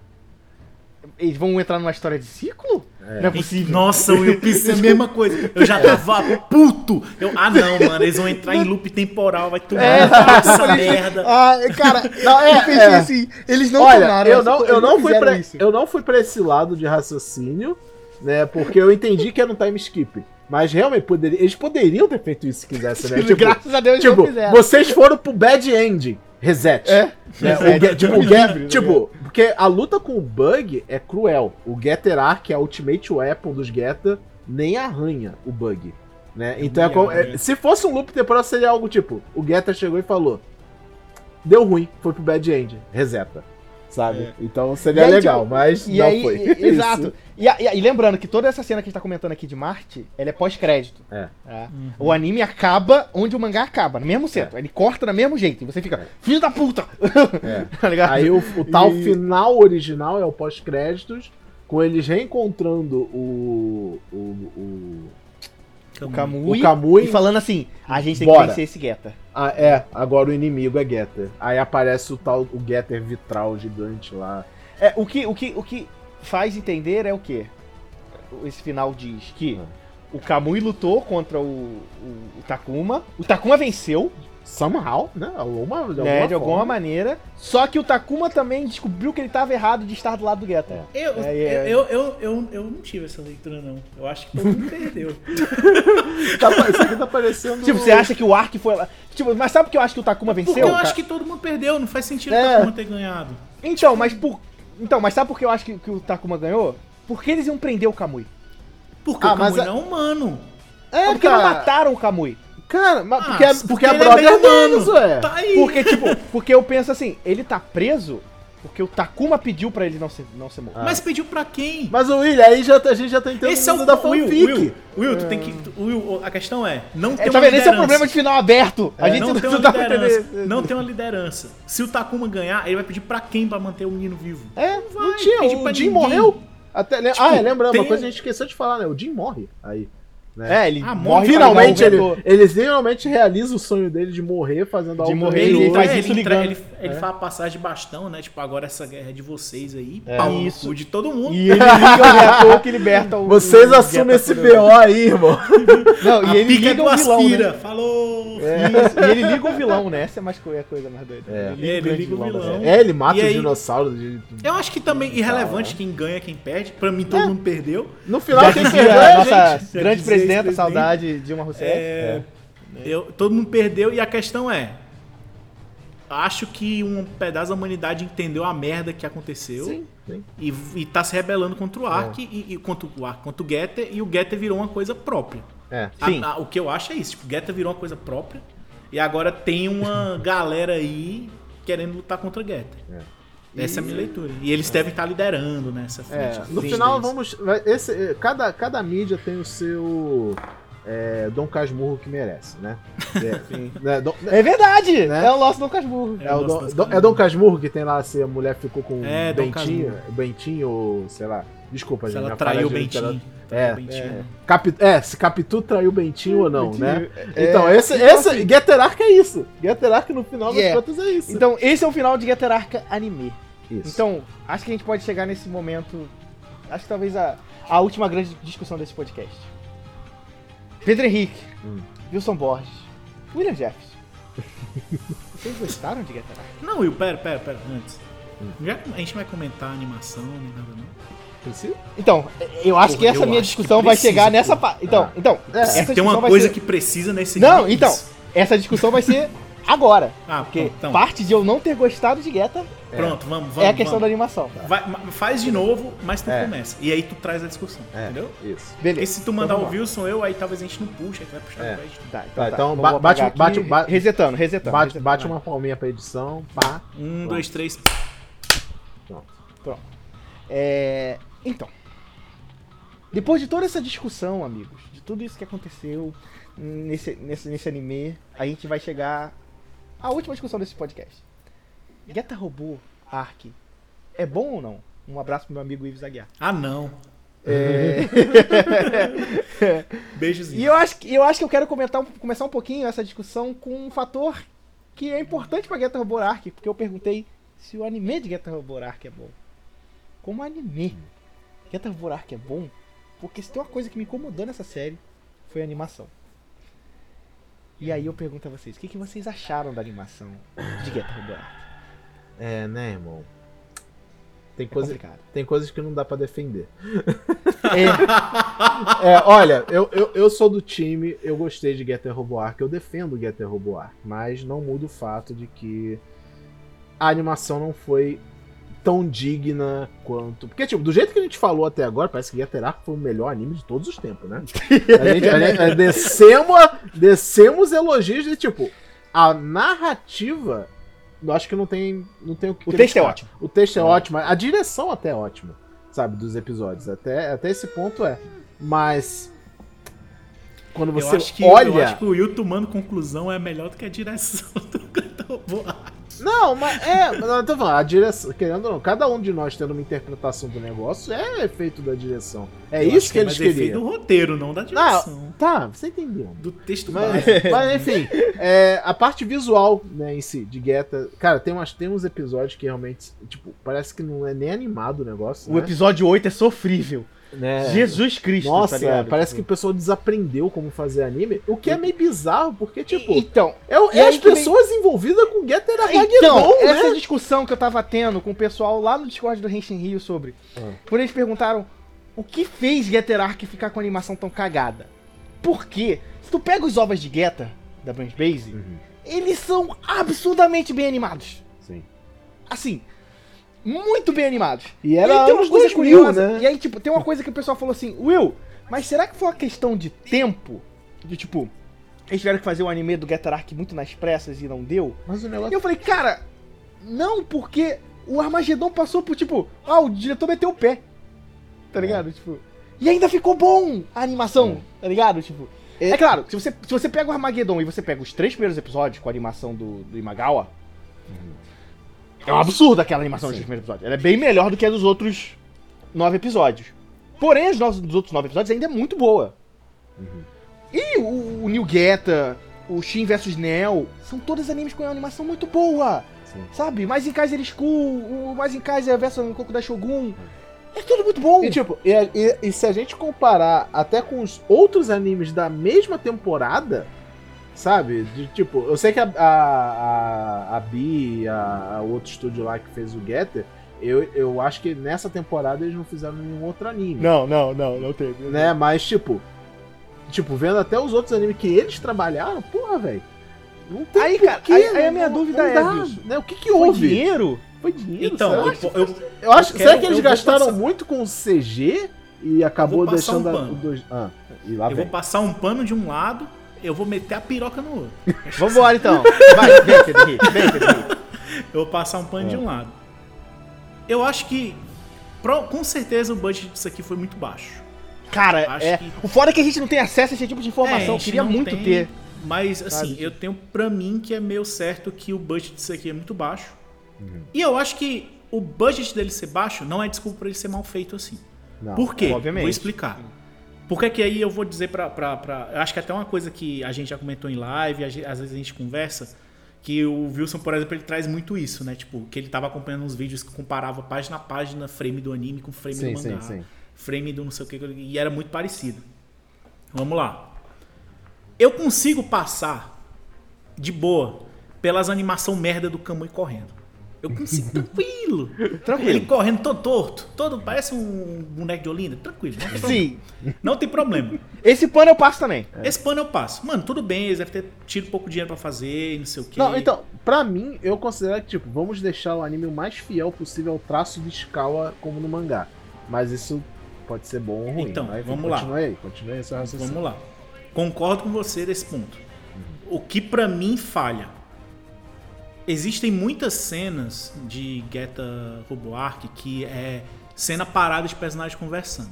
eles vão entrar numa história de ciclo?
É.
Não é possível.
Nossa, eu pensei a mesma coisa. Eu já tava puto. Eu, ah, não, mano, eles vão entrar em loop temporal, vai tomar
É,
essa (laughs) merda.
Ah, cara,
Não, é,
eu pensei
é.
assim, eles não
Olha,
tomaram
eu
essa
não, eu, não fui pra,
isso.
eu não fui pra esse lado de raciocínio, né? Porque eu entendi que era um time skip. Mas realmente, poderia, eles poderiam ter feito isso se quisessem, né? (laughs) Tipo,
Graças a Deus
tipo
não fizeram.
vocês foram pro bad end. Reset.
É.
Né?
Reset,
O Ge- tipo, o
Deus
Ge-
me livre,
tipo, porque a luta com o Bug é cruel. O Getter Arc, a Ultimate Weapon dos Getter, nem arranha o Bug. Né? Então é como- é, se fosse um loop temporal, seria algo tipo: o Getter chegou e falou: Deu ruim, foi pro bad end, reseta. Sabe?
É.
Então seria
aí,
legal,
tipo,
mas
E
não
aí,
foi.
e- (laughs) exato. E, e e lembrando que toda essa cena que a gente tá comentando aqui de Marte, ela é pós-crédito.
É.
O anime acaba onde o mangá acaba, no mesmo centro. Ele corta do mesmo jeito. E você fica, filho da puta!
É. (laughs)
tá ligado?
Aí o, o tal
E-
final original é o pós-créditos, com eles reencontrando o. o, o,
o Kamui,
o Kamui.
e falando assim, a gente tem
Bora.
que vencer esse Geta.
Ah, é, agora o inimigo é Getter. Aí aparece o tal, o Getter vitral gigante lá.
É, o, que, o, que, o que faz entender é o quê? Esse final diz que o Kamui lutou contra o, o- o Takuma. O Takuma venceu,
Somehow, né? Alguma, de
né, de alguma maneira. Só que o Takuma também descobriu que ele estava errado de estar do lado do Geta.
Eu,
É, é.
eu, eu, eu, eu não tive essa leitura, não. Eu acho que todo mundo perdeu. (laughs)
Tá, isso aqui tá parecendo.
Tipo, você acha que o Ark foi lá. Tipo, mas sabe por que eu acho que o Takuma venceu?
Porque eu
cara?
acho que todo mundo perdeu, não faz sentido
É.
o Takuma ter ganhado.
Então, mas por. Então, mas sabe por que eu acho que, que o Takuma ganhou? Porque eles iam prender o Kamui.
Porque
Ah,
o
mas
Kamui
a-
não é humano.
É,
porque não mataram o Kamui.
Cara, mas
Ah,
porque, é, porque é
ele
brother
meio humano.
deles, ué.
Tá aí.
Porque, tipo, porque eu penso assim, ele tá preso porque o Takuma pediu pra ele não ser, não ser morto.
Mas pediu pra quem?
Mas o Will, aí já, tá- a gente já tá entrando
Esse é o
da
Will,
fanfic.
Will, Will, tu tem que. Will, a questão é, não tem
É,
uma
tá vendo? Esse é o problema de final aberto. A gente
não tem (laughs)
não
uma
dá
liderança. Não tem uma liderança. Se o Takuma ganhar, ele vai pedir pra quem pra manter o menino vivo?
É,
Não
não,
vai
tinha.
pedir
O Jim
ninguém.
morreu. Até, le-
Tipo,
ah, é, lembrando,
tem
uma coisa que a gente esqueceu de falar, né? O Jim morre aí. Né?
É, ele
Ah,
morre
Finalmente ele, ele finalmente realiza o sonho dele de morrer fazendo algo
morrer,
heroico.
ele faz
é,
isso
ele,
ligando.
ele, ele faz a passagem de bastão, né? Tipo, agora essa guerra é de vocês aí.
É.
Pau no
Isso.
de todo mundo.
E ele liga o reator que liberta o.
Vocês
o
assumem esse. BO aí, irmão. (laughs)
Não,
A
e ele liga
do
o vilão,
aspira.
né?
Falou!
Isso, e ele liga o vilão, né? Essa é mais co- é a coisa mais doida.
É.
Ele
grande
liga o vilão.
É, ele mata os dinossauros. de-
Eu acho que também irrelevante quem ganha, quem perde. Pra mim, todo mundo perdeu.
No final, quem perdeu é a
nossa grande
dizia
presidenta, saudade Dilma Rousseff.
É, eu, todo mundo perdeu e a questão é. Acho que um pedaço da humanidade entendeu a merda que aconteceu
Sim, sim.
E, e tá se rebelando contra o Ark e, e contra o Ark, contra o Getter e o Getter virou uma coisa própria.
É.
A-
Sim.
a- o que eu acho é isso, tipo, o Getter virou uma coisa própria e agora tem uma (laughs) galera aí querendo lutar contra o Getter. Essa é a minha leitura. E eles devem estar liderando nessa frente.
É,
No final,
deles.
vamos. Esse, cada, cada mídia tem o seu. é Dom Casmurro que merece, né? (laughs) É, né, Dom,
É verdade!
Né?
É o nosso Dom Casmurro.
é, o
eu
Dom,
gosto desse
Dom- é Dom Casmurro que tem lá se a mulher ficou com
É, Dom
Bentinho,
Casmurro.
Bentinho ou sei lá. Desculpa,
Se
gente.
ela traiu o Bentinho.
literatura. É,
Bentinho.
Capi- é, se Capitu traiu o Bentinho ou não, né?
É,
Então, esse,
então,
esse
assim,
Getter Arc é isso. Getter Arc no final
Yeah.
das contas é isso.
Então, esse é o final de Getter Arca anime.
isso.
Então, acho que a gente pode chegar nesse momento. Acho que talvez a, a última grande discussão desse podcast. Pedro Henrique,
Hum.
Wilson Borges, William Jefferson. (laughs) Vocês gostaram de Getter Arca?
Não, Will, pera, pera, pera, antes.
Hum.
Já, a gente vai comentar a animação, nem nada não.
Precisa?
Então, eu acho
Porra,
que essa minha discussão vai
precisa,
chegar nessa parte. Então,
Ah.
então,
É.
essa
Se tem uma coisa
ser...
que precisa nesse
Não, então, essa discussão vai ser agora.
Ah,
Porque
então,
parte de eu não ter gostado de Getter
pronto, vamos, vamos.
é a questão da
vamos.
animação.
Vai- faz de novo, mas tu
É.
começa. E aí tu traz a discussão,
É,
entendeu?
isso.
Porque
Beleza.
se tu mandar
Então
o Wilson, eu, aí talvez a gente não puxa, aí tu vai puxar
É.
o crédito.
Tá,
Tá, então
Vou
ba-
apagar
bate-
aqui,
bate- bate-
resetando, resetando.
Bate,
resetando.
bate uma palminha pra edição, pá.
Um,
Pronto.
dois, três.
Pronto. É, então, depois de toda essa discussão, amigos, de tudo isso que aconteceu nesse, nesse, nesse anime, a gente vai chegar à última discussão desse podcast. Geta Robô Ark é bom ou não? Um abraço pro meu amigo Ives Aguiar.
Ah, não.
É, (laughs)
Beijozinho.
e eu acho, que- eu acho que eu quero comentar, começar um pouquinho essa discussão com um fator que é importante pra Geta Robô Ark, porque eu perguntei se o anime de Geta Robô Ark é bom. Como anime, Geta Robô Ark é bom, porque se tem uma coisa que me incomodou nessa série, foi a animação. E aí eu pergunto a vocês, o que, que vocês acharam da animação de Robô Ark?
É, né, irmão? Tem,
É
coisa, tem coisas que não dá pra defender.
É, (laughs)
É, olha, eu, eu, eu sou do time, eu gostei de Getter Robo Arc, eu defendo Getter Robo Arc, mas não muda o fato de que a animação não foi tão digna quanto. Porque, tipo, do jeito que a gente falou até agora, parece que Arc foi o melhor anime de todos os tempos, né? A gente, a gente- descemos, descemos elogios de, tipo, a narrativa. Eu acho que não tem, não tem o que
O texto é ótimo.
O texto é ótimo, a direção até é ótima, sabe, dos episódios. Até, até esse ponto é. Mas. Quando você
eu, acho que,
olha.
eu acho que o Will tomando conclusão é melhor do que a direção (laughs) do cantor.
Não, mas é. mas eu tô falando, a direção. Querendo ou não, cada um de nós tendo uma interpretação do negócio é efeito da direção. É
Eu
isso
acho
que, eles
é mais efeito
queriam.
do roteiro, não da direção.
Tá, você entendeu.
Do texto
Mas, (laughs) mas, enfim, é, a parte visual, né, em si, de Guetta. Cara, tem, umas, tem uns episódios que realmente, tipo, parece que não é nem animado o negócio.
o
né?
episódio 8 é sofrível.
Né?
Jesus Cristo,
Nossa,
tá ligado?
parece que
Tipo,
o pessoal desaprendeu como fazer anime. O que é meio bizarro, porque, tipo,
Então,
é, é as
que vem-
pessoas envolvidas com Getter
Então,
Armageddon,
essa
né?
discussão que eu tava tendo com o pessoal lá no Discord do Henshin Rio sobre.
Ah.
Quando eles perguntaram o que fez Getter Arc ficar com a animação tão cagada. Por quê? Se tu pega os ovos de Getter, da Branch Base,
Uhum,
eles são absurdamente bem animados.
sim.
Assim, muito bem animados.
E
E
era
aí tem uma coisa
2000,
curiosa.
né?
E aí, tipo, tem uma coisa que o pessoal falou assim, Will, mas será que foi uma questão de tempo? De tipo, eles tiveram que fazer o anime do Getter Arc muito nas pressas e não deu?
Mas o
E
negócio...
eu falei, cara, não, porque o Armagedon passou por tipo, ah, o diretor meteu o pé. Tá ligado? Tipo. E ainda ficou bom a animação, tá ligado? Tipo. É, claro, se você, se você pega o Armageddon e você pega os três primeiros episódios com a animação do, do Imagawa, é um absurdo aquela animação dos primeiros episódios. Ela é bem melhor do que a dos outros nove episódios. Porém, novas- dos outros nove episódios ainda é muito boa. E o, o New Geta, o Shin vs Neo, são todos animes com uma animação muito boa.
Sim.
Sabe? Mais em Kaiser School, o Mais em Kaiser versus um pouco da Shogun. É tudo muito bom.
E tipo, e, e- e se a gente comparar até com os outros animes da mesma temporada, sabe? De, tipo, eu sei que a, a, a, a Bi, a, a outro estúdio lá que fez o Getter, eu, eu acho que nessa temporada eles não fizeram nenhum outro anime.
Não, não, não, não teve.
Né? Mas, tipo, tipo, vendo até os outros animes que eles trabalharam, porra, velho. Não tem
Aí,
porquê,
cara, aí- aí a
não-
minha
não
dúvida é,
dá, né? O que que
Foi
houve?
dinheiro?
Foi dinheiro,
Então,
será?
eu, eu,
Eu acho,
eu
será
quero-
que eles gastaram
passar-
muito com CG e acabou deixando
um
a- dois. Ah, e lá
eu
vem.
vou passar um pano de um lado, eu vou meter a piroca no outro. (laughs)
Vambora então. Vai, vem, Pedro Henrique, vem, Pedro Henrique.
Eu vou passar um pano de
É.
um lado. Eu acho que, com certeza, o budget disso aqui foi muito baixo.
Cara,
Acho
é.
que-
O foda é que a gente não tem acesso a esse tipo de
É,
informação.
gente
queria muito
tem,
ter.
Mas, assim,
Sabe?
eu tenho pra mim que é meio certo que o budget disso aqui é muito baixo.
Uhum.
E eu acho que o budget dele ser baixo não é desculpa pra ele ser mal feito assim.
Não.
Por quê?
obviamente.
Vou explicar. Porque que aí eu vou dizer. Eu acho que até uma coisa que a gente já comentou em live, às vezes a gente conversa, que o Wilson, por exemplo, ele traz muito isso, né? Tipo, que ele tava acompanhando uns vídeos que comparava página a página, frame do anime com frame
Sim,
do mangá.
sim, sim.
Frame do não sei o que, e era muito parecido. Vamos lá. Eu consigo passar de boa pelas animação merda do Kamui correndo. Eu consigo, (laughs) tranquilo.
Tranquilo.
Ele correndo todo torto, todo parece um boneco de Olinda, tranquilo. Não tem problema.
Sim.
Não tem problema.
Esse pano eu passo também.
Esse pano eu passo. Mano, tudo bem, eles devem ter tido pouco dinheiro pra fazer não sei o quê.
Não, então, pra mim, eu considero que, tipo, vamos deixar o anime o mais fiel possível ao traço de escala como no mangá. Mas isso pode ser bom ou ruim.
Então,
Mas,
vamos lá.
Continue aí, continue aí seu raciocínio.
Vamos lá. Concordo com você desse ponto. O que pra mim falha. Existem muitas cenas de Geta Roboark que é cena parada de personagens conversando.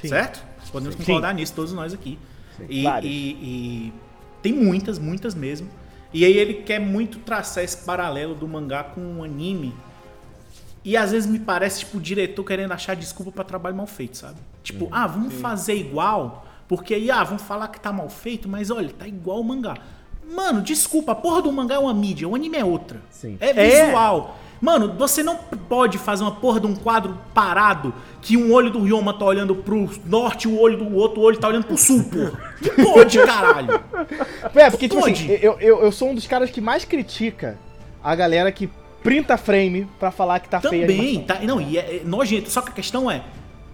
Sim.
Certo? Podemos
Sim.
concordar nisso, todos nós aqui. E, e- e tem muitas, muitas mesmo. E aí ele quer muito traçar esse paralelo do mangá com o anime. E às vezes me parece, tipo, o diretor querendo achar desculpa pra trabalho mal feito, sabe? Tipo, ah, vamos fazer igual, porque aí, ah, vamos falar que tá mal feito, mas olha, tá igual o mangá. Mano, desculpa, a porra do mangá é uma mídia, o anime é outra.
Sim.
É visual. Mano, você não pode fazer uma porra de um quadro parado que um olho do Ryoma tá olhando pro norte e o olho do outro olho tá olhando pro sul, porra. Não (laughs) pode, caralho.
É, porque, tipo assim, eu, eu, eu sou um dos caras que mais critica a galera que printa frame pra falar que tá feia a
Também, tá, não, e é, é nojento. Só que a questão é,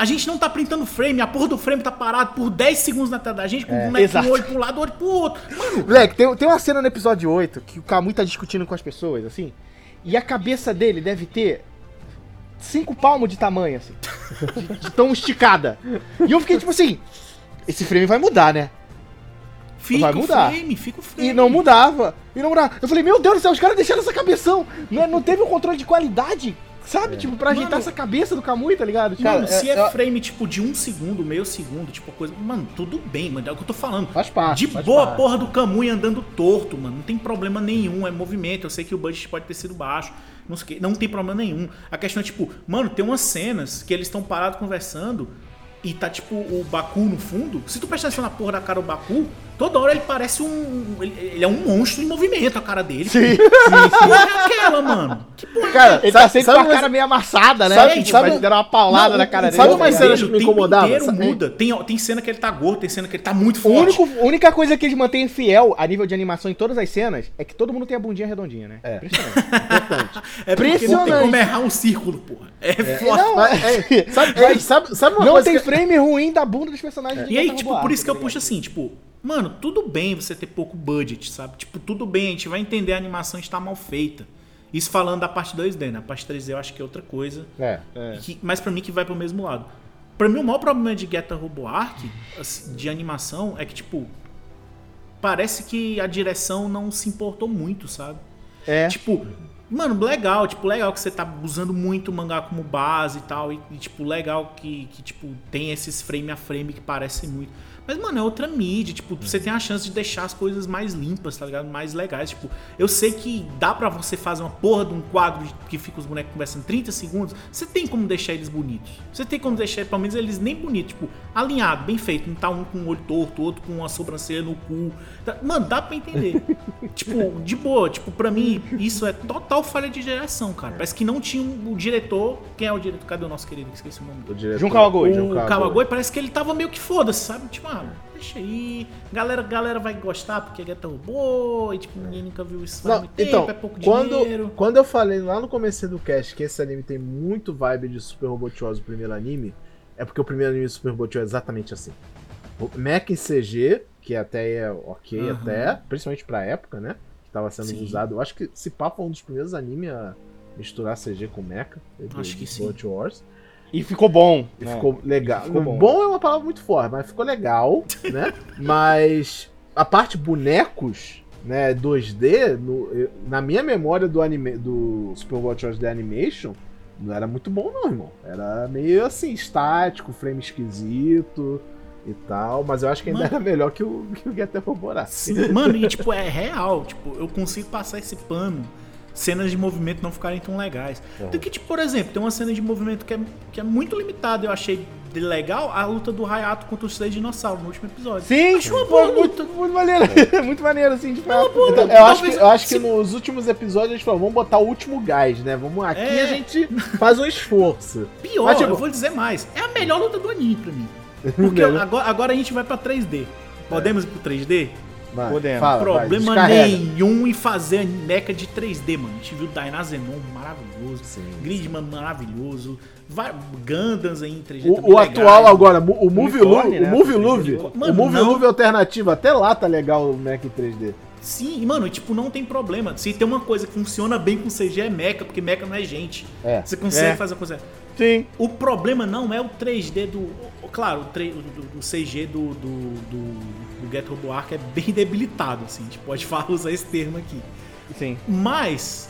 a gente não tá printando frame, a porra do frame tá parado por 10 segundos na tela da gente, com
É, exato.
um olho pra um lado, outro pro outro. Mano,
Moleque, tem, tem uma cena no episódio 8 que o Kamui tá discutindo com as pessoas, assim, e a cabeça dele deve ter cinco palmos de tamanho, assim, de, de tão esticada. E eu fiquei tipo assim, esse frame vai mudar, né?
fica
Vai mudar.
o frame, fica o frame.
E não mudava, e não mudava. Eu falei, meu Deus do céu, os caras deixaram essa cabeção. Não, não teve o controle de qualidade, sabe? Tipo, pra ajeitar
Mano-
essa cabeça do Kamui, tá ligado? Tipo,
Mano, se é,
é-
frame tipo de um segundo, meio segundo, tipo coisa. Mano, tudo bem, mano. É o que eu tô falando.
Faz parte.
De
faz
boa,
parte.
porra do Kamui andando torto, mano. Não tem problema nenhum, é movimento. Eu sei que o budget pode ter sido baixo. Não, sei não tem problema nenhum. A questão é, tipo, mano, tem umas cenas que eles estão parados conversando e tá, tipo, o Baku no fundo. Se tu prestar atenção na porra da cara do Baku, toda hora ele parece um. Ele, ele é um monstro em movimento, a cara dele.
Sim,
Que porra é aquela, mano? Que porra
Cara,
ele
sabe-
tá sempre
sabe
com a
uma-
cara meio amassada, né?
sabe-
tipo,
sabe-
vai dar uma paulada
Não,
na cara
o-
dele.
sabe uma
ligado?
cena que me incomodava?
inteiro
Sabe-
muda. Tem, tem cena que ele tá gordo, tem cena que ele tá muito forte.
a única coisa que eles mantêm fiel a nível de animação em todas as cenas é que todo mundo tem a bundinha redondinha, né?
É.
Impressionante. (laughs)
Importante.
É porque não tem
Impressionante.
como errar um círculo, porra. É, foda.
Não,
Mas, é, sabe, é, sabe, sabe uma
não
coisa
tem
que...
frame ruim da bunda dos personagens de
E aí, tipo, por isso que eu puxo assim, tipo, mano, tudo bem você ter pouco budget, sabe? Tipo, tudo bem, a gente vai entender a animação está mal feita. Isso falando da parte 2D, né? A parte 3D eu acho que é outra coisa.
É.
Que- mas pra mim que vai pro mesmo lado. Pra mim, o maior problema de Geta Robo Arc, assim, de animação, é que, tipo, parece que a direção não se importou muito, sabe?
É.
Tipo, mano, legal, tipo, legal que você tá usando muito o mangá como base e tal. E, e, tipo, legal que, que, tipo, tem esses frame a frame que parecem muito. Mas, mano, é outra mídia. Tipo, você tem a chance de deixar as coisas mais limpas, tá ligado? Mais legais. Tipo, eu sei que dá pra você fazer uma porra de um quadro de- que fica os bonecos conversando 30 segundos. Você tem como deixar eles bonitos. Você tem como deixar, pelo menos, eles nem bonitos. Tipo, alinhado, bem feito. Não tá um com o olho torto, outro com uma sobrancelha no cu. Tá- Mano, dá pra entender. (laughs) tipo, de boa. Tipo, pra mim, isso é total falha de direção, cara. Parece que não tinha um, o diretor. Quem é o diretor? Cadê o nosso querido? Esqueci o nome
O diretor-
Jun Kawagoi.
O Kawagoi parece que ele tava meio que foda-se, sabe? Tipo, ah, deixa aí. Galera, galera vai gostar porque é Geta Robô. E tipo, ninguém nunca viu isso
Não,
tempo,
então,
é pouco
quando,
dinheiro.
quando eu falei lá no começo do cast que esse anime tem muito vibe de Super Robot Wars, o primeiro anime, é porque o primeiro anime de Super Robot Wars é exatamente assim. O Mech em CG, que até é ok,
Aham.
até, principalmente pra época, né? Que tava sendo
Sim.
usado. Eu acho que esse papo foi um dos primeiros animes a misturar CG com Mecha.
Acho que sim.
Wars.
E ficou bom.
E
né?
ficou legal.
Ficou
bom.
bom.
é uma palavra muito forte, mas ficou legal, (laughs) né? mas a parte bonecos, né, 2D, no- eu- na minha memória do anime do Super Watch Wars The Animation, não era muito bom, não, irmão. Era meio assim, estático, frame esquisito e tal. Mas eu acho que ainda
Mano.
era melhor que o, que o Roboraço.
Sim, mano, e tipo, é real. Tipo, eu consigo passar esse pano. Cenas de movimento não ficarem tão legais. Do que, tipo, por exemplo, tem uma cena de movimento que é, que é muito limitada. Eu achei de legal a luta do Hayato contra os três dinossauros no último episódio.
Sim,
Acho uma boa
muito, muito maneiro. (laughs) muito maneiro, assim, de fato.
Então,
luta.
eu acho, que, eu acho que
se-
nos últimos episódios a gente falou, vamos botar o último gás, né? Vamos aqui
É.
a gente faz um esforço.
Pior,
Mas, tipo-
eu vou dizer mais. É a melhor luta do anime pra mim. (laughs) Porque agora, agora a gente vai pra 3D. Podemos ir pro 3D?
Mano,
Podemos.
fala, vai,
Problema
descarrega.
nenhum em fazer a mecha de 3D, mano. A gente viu Dynazenon maravilhoso.
Sim.
Gridman maravilhoso. Vai, Gundams aí em 3D também
O, o atual agora, o Movie
Unicórnio,
Love,
né?
o Movie
Mano,
o Movie. Love alternativo, até lá tá legal o Mac 3D.
Sim, mano, tipo, não tem problema. Se tem uma coisa que funciona bem com CG é mecha, porque mecha não é gente.
É.
Você consegue
É.
fazer a coisa.
Sim.
O problema não é o 3D do. o- Claro, o, 3, do, do CG do, do, do, do Get Robo Arc é bem (laughs) debilitado, assim. A gente pode falar, (laughs) usar esse termo aqui.
Sim.
Mas.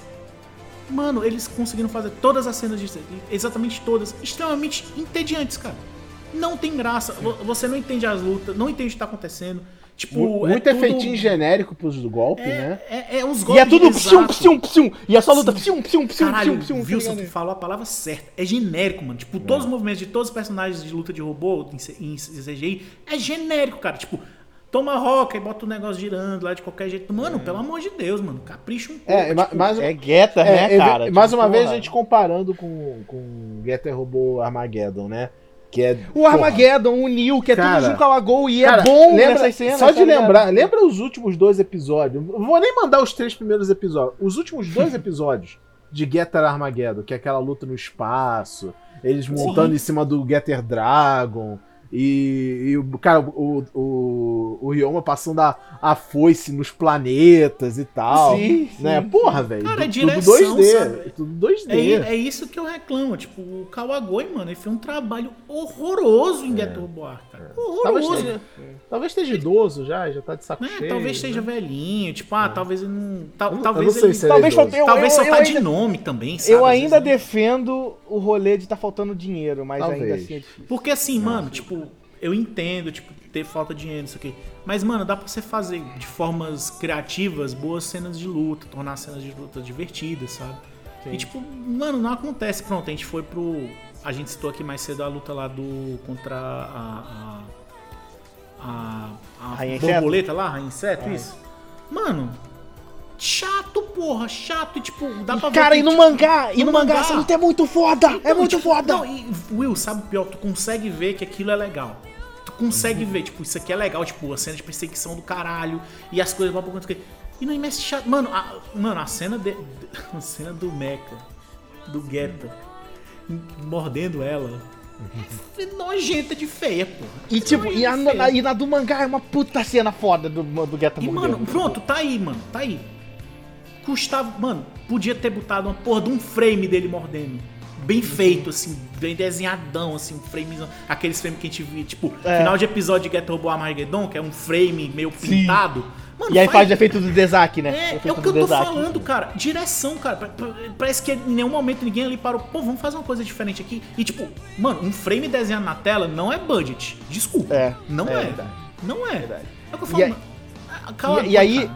Mano, eles conseguiram fazer todas as cenas de. Exatamente todas. Extremamente entediantes, cara. Não tem graça. Vo- Você não entende as lutas, não entende o que tá acontecendo. Tipo, é
Muito
tudo-
efeitinho genérico pros do golpe, né?
É, é, é uns
E
golpes.
é tudo psium,
exato.
psium, psium. E é só luta psium, psium, psium,
Caralho,
psium, psium.
Wilson,
tá
tu falou a palavra certa. É genérico, mano. Tipo, todos os movimentos de todos os personagens de luta de robô em, CGI é genérico, cara. Tipo, toma roca e bota o negócio girando lá de qualquer jeito. Mano, pelo amor de Deus, mano. Capricha um pouco.
É,
tipo,
mas,
É
é,
né,
é,
cara?
mais
Tipo,
uma vez
porra.
a gente comparando com, com Getter Robô Armageddon, né? Que é.
O Armageddon, o Neil, que é
Cara,
tudo Junko Lagou e
Cara,
é bom
lembra,
nessas cenas.
Só
tá
de
ligado?
lembrar, lembra os últimos dois episódios? Não vou nem mandar os três primeiros episódios. Os últimos dois (laughs) episódios de Getter Armageddon, que é aquela luta no espaço, eles montando em cima do Getter Dragon. E, e o cara, o, o, o Ryoma passando a, a foice nos planetas e tal.
Sim,
né?
sim,
Porra, velho.
Cara, é direção,
tudo 2D.
sabe?
Tudo 2D.
É, é isso que eu reclamo. Tipo, o Kawagoi, mano, ele fez um trabalho horroroso em Getter Robo Arc, cara.
Talvez
Horroroso.
esteja, talvez esteja idoso já, já tá de saco
Né?
cheio.
Talvez
né?
esteja velhinho, tipo, ah, talvez ele não. tal-
Eu não-
talvez
eu não sei
ele.
é
Talvez eu-
talvez
eu-
só
eu
tá de nome também, sabe?
Eu ainda
né?
defendo o rolê de tá faltando dinheiro, mas ainda
Talvez.
assim é difícil.
Porque assim, mano, tipo, eu entendo, tipo, ter falta de dinheiro, isso aqui. Mas, mano, dá pra você fazer de formas criativas boas cenas de luta, tornar as cenas de luta divertidas, sabe? E tipo, mano, não acontece. Pronto, a gente foi pro. A gente citou aqui mais cedo a luta lá do. contra a. a. a, a borboleta lá, Rainha Inseto, isso. Mano. Chato, porra, chato. E tipo, dá pra ver.
Cara,
que,
e no
tipo,
mangá, e no mangá,
mangá-
essa luta é muito foda! é
então,
muito
tipo,
foda!
Não, e Will, sabe o pior? Tu consegue ver que aquilo é legal. Tu consegue
Uhum.
ver, tipo, isso aqui é legal, tipo, a cena de perseguição do caralho e as coisas, blá, blá. E no MS chato. Mano, a, mano, a cena de, (laughs) a cena do Mecha, do Geta, mordendo ela. É nojenta de feia, pô.
E tipo, e, a, na, e na do mangá é uma puta cena foda do, do Geta
E, mano, pronto, tá aí, mano, tá aí. Custava, mano, podia ter botado uma porra de um frame dele mordendo. Bem feito, assim, bem desenhadão, assim, um framezão. Aqueles frames que a gente viu, tipo,
É.
final de episódio de Get Robo Armageddon, que é um frame meio pintado. Mano,
E aí faz o efeito do Dezak, né?
É,
O
é o que eu tô falando, cara. Direção, cara. Pa- pa- Parece que em nenhum momento ninguém ali parou. Pô, vamos fazer uma coisa diferente aqui. E tipo, mano, um frame desenhado na tela não é budget. Desculpa.
É,
Não
é
é. Não é.
Verdade.
É o que eu
E
falo.
aí-.
Ah, cala a
E, e aí.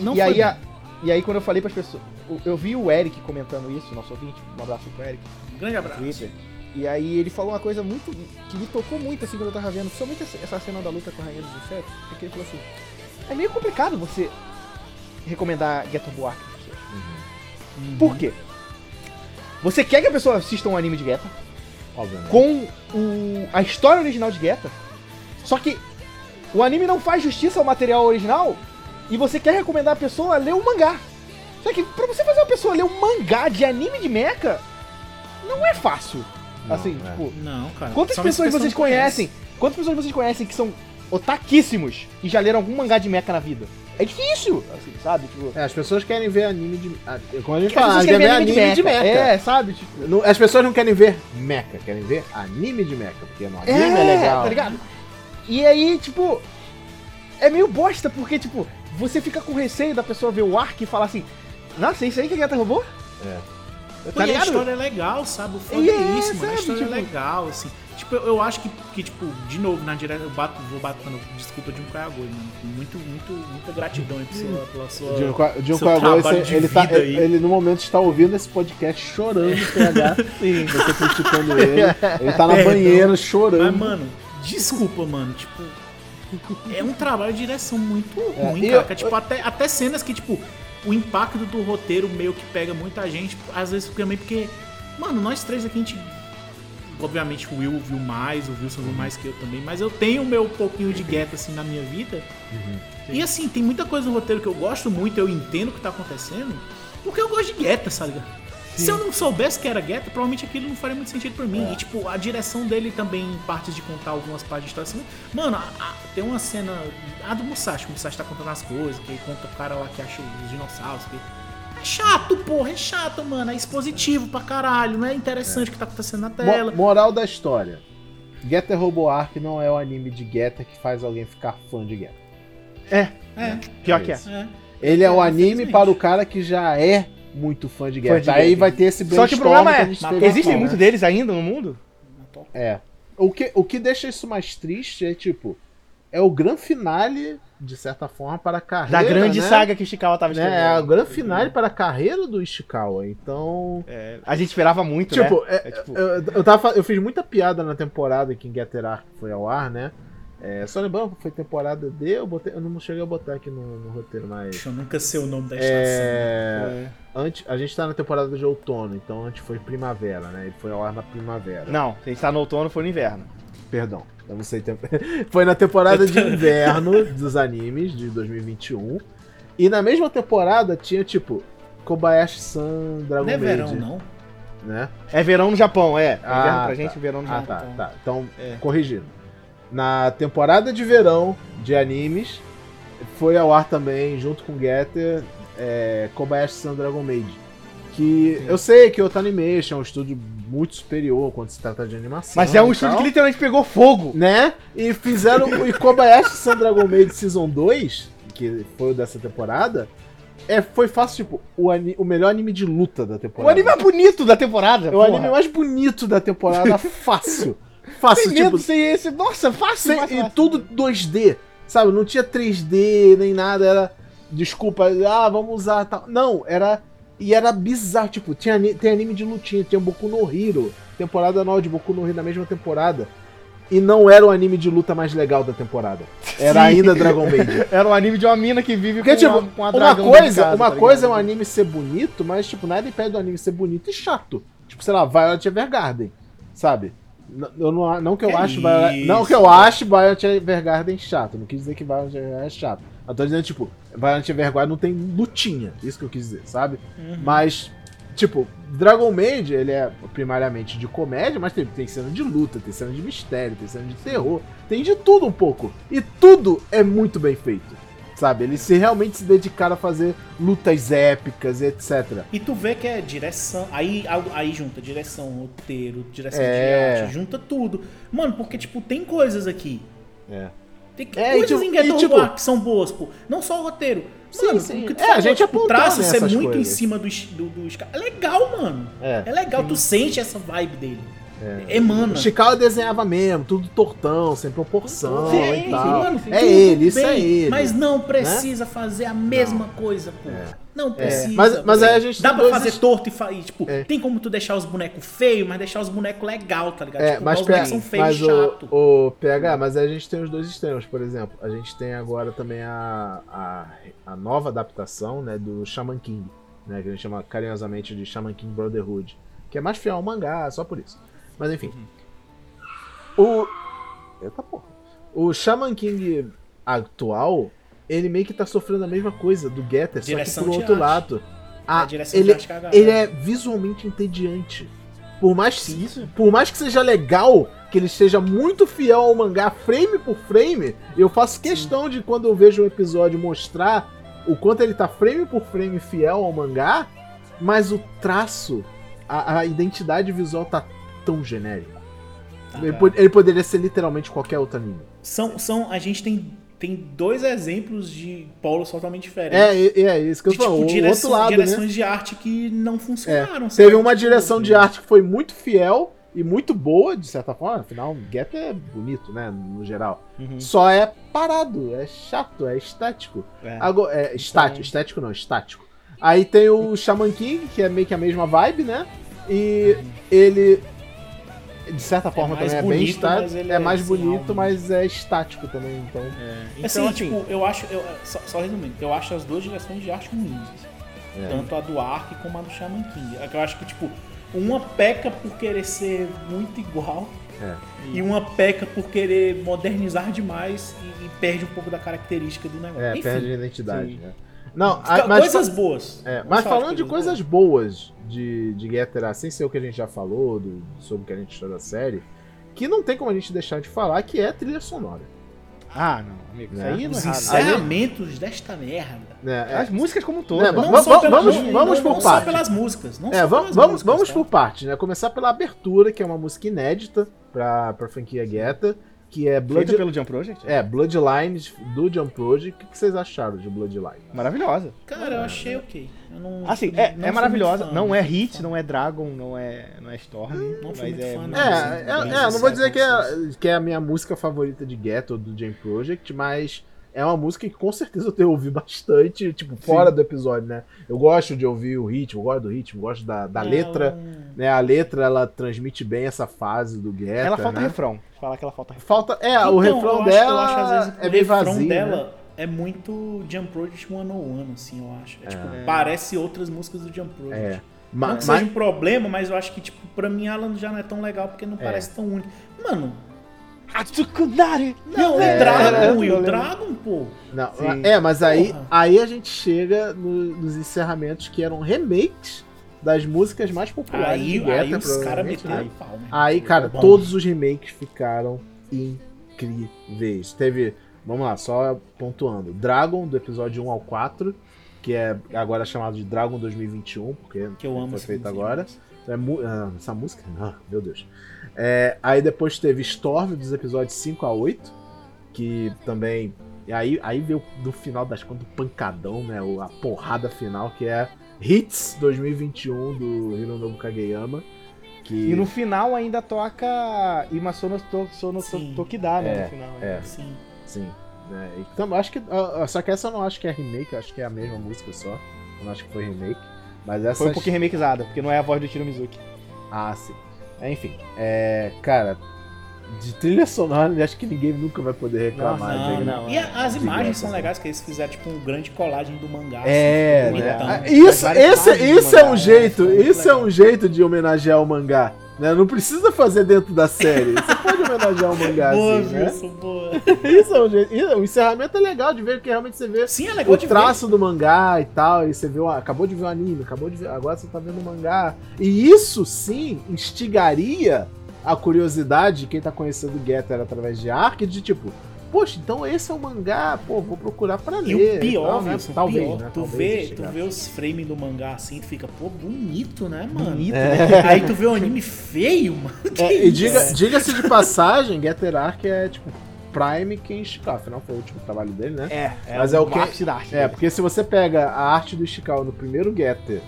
Não
e, aí a- e aí quando eu falei pras pessoas, eu- vi o Eric comentando isso, nosso ouvinte, um abraço pro Eric,
Grande
no
abraço.
Twitter. E aí ele falou uma coisa muito que me tocou muito assim quando eu tava vendo, principalmente essa- cena da luta com a Rainha dos Insetos, porque ele falou assim, é meio complicado você recomendar Arc pras pessoas.
Uhum.
Por quê? Você quer que a pessoa assista um anime de Geta
Obviamente.
com o, a história original de Geta, só que o anime não faz justiça ao material original e você quer recomendar a pessoa a ler o mangá. Só que pra você fazer uma pessoa ler um mangá de anime de mecha, não é fácil.
Não,
assim,
é.
tipo,
Não, cara.
quantas
Só
pessoas vocês conhecem? Quantas pessoas vocês conhecem que são otaquíssimos e já leram algum mangá de mecha na vida? É difícil, assim, sabe? Tipo,
É, as pessoas querem ver anime de. ah, Como a gente fala,
querem
ver anime de mecha.
É, sabe? Tipo,
Não- As pessoas não querem ver mecha, querem ver anime de mecha, porque no anime é, legal.
tá ligado? E aí, tipo, é meio bosta, porque, tipo, você fica com receio da pessoa ver o arco e falar assim, nossa, é isso aí que a gata roubou?
É.
Tá
e a história é legal, sabe? O foda é
é,
isso, mano. A história
tipo-
é legal, assim. Tipo, eu, eu acho que, que, tipo, de novo, na direção, eu bato, vou batendo, desculpa de um Kayagoi, mano. Muito, muito, muita gratidão aí pela sua, pela sua
John Qua- John
seu
ele,
de
ele, tá,
aí.
ele no momento está ouvindo esse podcast chorando, PH.
Sim. (laughs)
Você criticando ele. Ele tá na
Perdão.
banheira chorando.
Mas, mano, desculpa, mano. Tipo, é um trabalho de direção muito ruim,
e
cara.
eu-
é, tipo, até, até cenas que, tipo, o impacto do roteiro meio que pega muita gente. Às vezes também porque, mano, nós três aqui a gente. Obviamente o Will viu mais, o Wilson viu mais que eu também, mas eu tenho o meu pouquinho de gueto assim na minha vida. E assim, tem muita coisa no roteiro que eu gosto muito, eu entendo o que tá acontecendo, porque eu gosto de gueta, sabe? Se eu não soubesse que era gueta, provavelmente aquilo não faria muito sentido pra mim. E, tipo, a direção dele também, em partes de contar algumas partes de história assim. Mano, a- a- tem uma cena. A do Musashi, o Musashi tá contando as coisas, que aí conta o cara lá que acha os dinossauros. Que... É chato, porra, é chato, mano. É expositivo pra caralho, não é interessante o que tá acontecendo na
Mo-
tela.
moral da história. Getter Robo Arc não é o anime de Getter que faz alguém ficar fã de Getter.
É,
É,
pior que é.
é.
Ele é o
É,
anime para o cara que já é muito fã de Getter.
de
Aí
Getter.
vai ter esse
Só que o problema é, existem muitos
né?
deles ainda no mundo?
É. O que, o que deixa isso mais triste é, tipo, é o grande finale, de certa forma, para a carreira.
Da grande
né?
saga que o Ishikawa tava escrevendo.
Né? É o grande finale para a carreira do Ishikawa. Então.
É, a gente esperava muito,
Tipo,
né?
é-
É, tipo,
eu, eu, tava, eu fiz muita piada na temporada que em Getter Arc foi ao ar, né? É, só lembrando que foi temporada D, eu, botei, eu não cheguei a botar aqui no, no roteiro, mas.
Deixa eu nunca ser o nome da estação.
É,
é.
antes, a gente tá na temporada de outono, então antes foi primavera, né? Ele foi ao ar na primavera.
Não, a gente tá no outono, foi no inverno.
Perdão, eu não sei. Tem... (laughs) foi na temporada de inverno dos animes de 2021. E na mesma temporada tinha tipo Kobayashi-san, Dragon
Não é
Maid,
verão, não.
né?
É verão no Japão, é. É
Ah,
inverno pra
tá.
gente, verão no
Ah,
Japão.
tá, tá. Então,
É.
corrigindo. Na temporada de verão de animes, foi ao ar também, junto com Getter, é, Kobayashi-san Dragon Maid. Que
Sim.
eu sei que o Animation é um estúdio muito superior quando se trata de animação.
Mas é um
e
estúdio que literalmente pegou fogo.
Né? E fizeram o Kobayashi-san Dragon Maid Season 2, que foi o dessa temporada. É, foi fácil, tipo, o, ani- o melhor anime de luta da
O
temporada.
anime mais bonito da temporada.
É o
porra.
anime mais bonito da temporada, (laughs) fácil. Fácil,
Sem medo,
tipo,
sem esse. Nossa, fácil.
sem-
fácil,
e
fácil.
tudo 2D, sabe? Não tinha 3D nem nada, era desculpa, ah, vamos usar tal. Não, era e era bizarro, tipo, tinha tem anime de lutinha, tinha Boku no Hero, temporada nova de Boku no Hero na mesma temporada. E não era o anime de luta mais legal da temporada. Era
Sim.
ainda Dragon Maid. (laughs)
Era um anime de uma mina que vive
Porque,
com,
tipo,
uma, com uma
uma
dragão de
coisa,
casa,
uma
tá
coisa é um anime ser bonito, mas, tipo, nada impede do anime ser bonito e chato. Tipo, sei lá, Violet Evergarden, sabe? Eu não, não que eu
Que
acho Violet, não que eu ache Violet Evergarden chato, não quis dizer que Violet Evergarden é chato. Eu tô dizendo, tipo, Violet Evergarden não tem lutinha, isso que eu quis dizer, sabe?
Uhum.
Mas, tipo, Dragon Maid, ele é primariamente de comédia, mas tem, tem cena de luta, tem cena de mistério, tem cena de terror, tem de tudo um pouco. E tudo é muito bem feito, sabe? Eles se realmente se dedicaram a fazer lutas épicas e etc.
E tu vê que é direção. Aí, aí junta direção, roteiro, direção
É.
de arte, junta tudo. Mano, porque, tipo, tem coisas aqui.
É.
Tem
É,
coisas
e, tipo,
em Ghetto
e, tipo-
que são boas, pô. Não só o roteiro.
Sim,
Mano,
sim.
o que tu
É, a
falou,
gente
tipo, o traço ser
nessas
muito em
coisas.
cima do, do, do Scar- É legal, mano.
É.
É legal, tu sente essa vibe dele. Emana.
O Chicago desenhava mesmo, tudo tortão, sem proporção
Sim,
e tal.
mano,
é ele, isso
bem,
é ele.
Mas não precisa fazer a mesma coisa, pô. Não precisa.
Mas- mas
velho.
aí a gente
Dá pra fazer
est-
torto e, fa... e, tipo,
É.
tem como tu deixar os bonecos feios, mas deixar os bonecos legal, tá ligado?
É,
tipo,
mas,
os bonecos são feios
mas
e chato.
o, o PH, mas aí a gente tem os dois extremos, por exemplo. A gente tem agora também a, a, a nova adaptação né, do Shaman King, né, que a gente chama carinhosamente de Shaman King Brotherhood, que é mais fiel ao mangá, só por isso. Mas enfim. O. Eita porra. O Shaman King atual, ele meio que tá sofrendo a mesma coisa do Getter, só que
Direção
por
de
outro
arte.
lado.
a
A,
direção
ele,
cagada.
ele é visualmente entediante. Por mais que
Isso.
por mais que seja legal, que ele seja muito fiel ao mangá frame por frame, eu faço questão de quando eu vejo um episódio mostrar o quanto ele tá frame por frame fiel ao mangá, mas o traço, a, a identidade visual tá tão genérica.
Tá,
Ele,
tá.
ele poderia ser literalmente qualquer outro anime.
São, são, a gente tem, tem dois exemplos de polos totalmente diferentes.
É, e é isso que eu
de,
falo.
tipo, direção-
outro lado, né?
direções de arte que não
É,
funcionaram. sabe?
teve uma
Tipo,
direção de arte que foi muito fiel e muito boa, de certa forma. Afinal, Get é bonito, né? No geral.
Uhum.
Só é parado, é chato, é estético.
É.
Agora, é estático, estético não, estático. Aí tem o Shaman King, que é meio que a mesma vibe, né? E ele, de certa forma,
mais
também é bem
bonito,
estático. É
é
mais
sem
bonito,
alma.
mas é estático também, então.
Então,
assim,
assim,
tipo, eu acho. Eu, só, só resumindo, eu acho as duas direções de arte ruins. assim.
É.
Tanto a do Ark como a do Shaman King. É que eu acho que, tipo, uma peca por querer ser muito igual.
É.
E uma peca por querer modernizar demais e, e perde um pouco da característica do negócio.
É,
Enfim,
perde a identidade, né? Não, a- mas,
coisas boas.
é, mas falando de coisas boas de, de Getter, sem ser o que a gente já falou, do- sobre o que a gente achou da série, que não tem como a gente deixar de falar, que é a trilha sonora.
Ah, não, amigo. Isso
Né?
aí não é
Os encerramentos desta merda.
Né? É,
As músicas como
É,
todas.
va-
né?
va-
só pela-
vamos-
não-
vamos
não-
por
não
parte.
só pelas músicas. Não
É,
só
vamos,
pelas
vamos,
músicas,
vamos
tá?
por parte, né? Começar pela abertura, que é uma música inédita pra, pra franquia Guetta, que é Blood,
Feita pelo Jump Project?
é, Bloodlines do Jump Project. O que vocês acharam de Bloodline?
Maravilhosa.
Cara, eu achei ok. Eu não,
Assim, é,
não
é
sou
maravilhosa.
fã,
Não é hit,
fã.
não é Dragon, não é, não é Storm.
Não
mas
muito
é
fã, não.
É, é, é, não vou dizer que é, que é a minha música favorita de Ghetto ou do Jam Project, mas é uma música que com certeza eu tenho ouvido bastante, tipo, fora do episódio, né? Eu gosto de ouvir o ritmo, eu gosto do ritmo, gosto da, da
É,
letra, né? A letra, ela transmite bem essa fase do Guetta,
Ela falta
né?
refrão. Falar que ela falta refrão.
Falta, é,
Então,
o refrão
acho-
dela
eu acho, às vezes,
é
o
bem
refrão
vazio, né?
dela é muito Jump Project 101, assim, eu acho. É, tipo,
É.
parece outras músicas do Jump Project.
É.
Não que
mas-
seja um problema, mas eu acho que, tipo, pra mim ela já não é tão legal porque não
É.
parece tão único. Mano,
Atsukunari!
não,
É,
o Dragon,
eu
e o
lembro.
Dragon, pô.
Não,
Sim.
é, mas aí,
Porra.
aí a gente chega no- nos encerramentos que eram remakes das músicas mais populares
Aí,
do Guetta,
aí os caras meteram
né?
pau, né?
Aí, cara,
Bom.
todos os remakes ficaram incríveis. Teve, vamos lá, só pontuando. Dragon, do episódio 1 ao 4, que é agora chamado de Dragon 2021, porque
Que eu amo
foi feito agora. É mu- ah, essa música? Ah, meu Deus. É, aí depois teve Storm, dos episódios 5 a 8, que também... E aí, aí veio no final das contas o pancadão, né? o- A porrada final, que é Hits 2021 do Hironobu Kageyama. Que...
E no final ainda toca Imasono to, Sono to-
Sim.
Tokida, né?
É,
no final.
é.
Sim.
Sim. né? Então, acho que. só que essa eu não acho que é remake, acho que é a mesma música só. Eu não acho que foi remake. Mas essa.
Foi um pouquinho remakeizada, porque não é a voz do Tiro Mizuki.
Ah, sim. É, enfim. É. Cara, de trilha sonora, acho que ninguém nunca vai poder reclamar. De-
Não,
não,
E
é.
a- as imagens são legais, que eles fizeram tipo um grande colagem do mangá.
É,
assim,
né?
bonitão.
Ah, Isso, esse, isso é
mangá,
um
né?
jeito, isso é um jeito de homenagear o mangá. Né? Não precisa fazer dentro da série. Você pode homenagear (laughs) o mangá
Boa,
assim, né?
Boa. (laughs)
Isso é um O encerramento é legal de ver, porque realmente você vê
Sim, é legal
o traço do mangá e tal, e você viu, acabou de ver o anime, acabou de ver, agora você tá vendo o mangá. E isso sim instigaria a curiosidade de quem tá conhecendo o Getter através de Ark, de tipo, poxa, então esse é o mangá, pô, vou procurar pra
ver. E
ler.
o pior,
tal, né?
Wilson,
talvez,
pior,
né?
tu,
Talvez
vê, tu vê os frames do mangá assim, tu fica, pô, bonito, né, mano?
Bonito,
É.
Aí tu vê o anime feio, mano. (laughs) Que
É, e diga- diga-se de passagem, Getter Ark é tipo Prime Kenshikawa, afinal foi o último trabalho dele, né?
É, é,
Mas
o
é o que-
ápice da arte.
É,
dele.
porque se você pega a arte do Ishikawa no primeiro Getter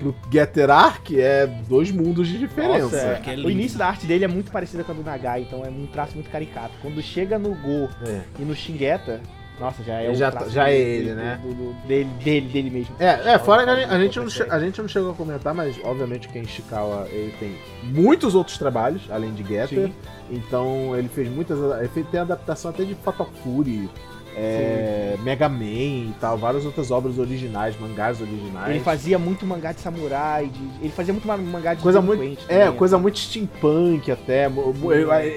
pro Getter Arc, é dois mundos de diferença.
Nossa, é.
é
o início da arte dele é muito parecida com a do Nagai, então é um traço muito caricato. Quando chega no Go
É.
e no Shingeta, nossa, já é
Ele
o
já-
traço
já é
do-
ele, né?
do- do- dele, dele, dele mesmo.
É, é, fora que a gente, a gente, não, a gente não chegou a comentar, mas obviamente que Ishikawa ele tem muitos outros trabalhos, além de Getter.
Sim.
Então ele fez muitas. Ele fez, tem adaptação até de Fatal Fury, é, Mega Man e tal, várias outras obras originais, mangás originais.
Ele fazia muito mangá de samurai, de- ele fazia muito ma- mangá de
Coisa muito, é,
também,
coisa muito steampunk até.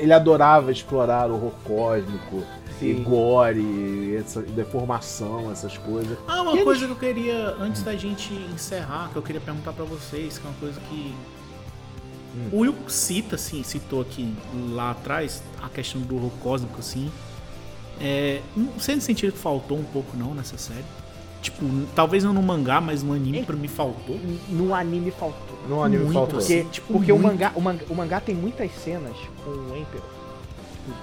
Ele, adorava explorar o horror cósmico, e gore, essa deformação, essas coisas.
Ah, uma
E eles-
coisa que eu queria, antes da gente encerrar, que eu queria perguntar pra vocês, que é uma coisa que.
Hum.
O Will cita, assim, citou aqui lá atrás, a questão do horror cósmico, assim. É, não sei no sentido que faltou um pouco, não, nessa série. Tipo, talvez não no mangá, mas no anime pra mim faltou.
No anime faltou.
No anime
Muito,
faltou.
assim.
Porque,
tipo,
porque o, mangá, o, mangá, o mangá tem muitas cenas com o Emperor. tipo,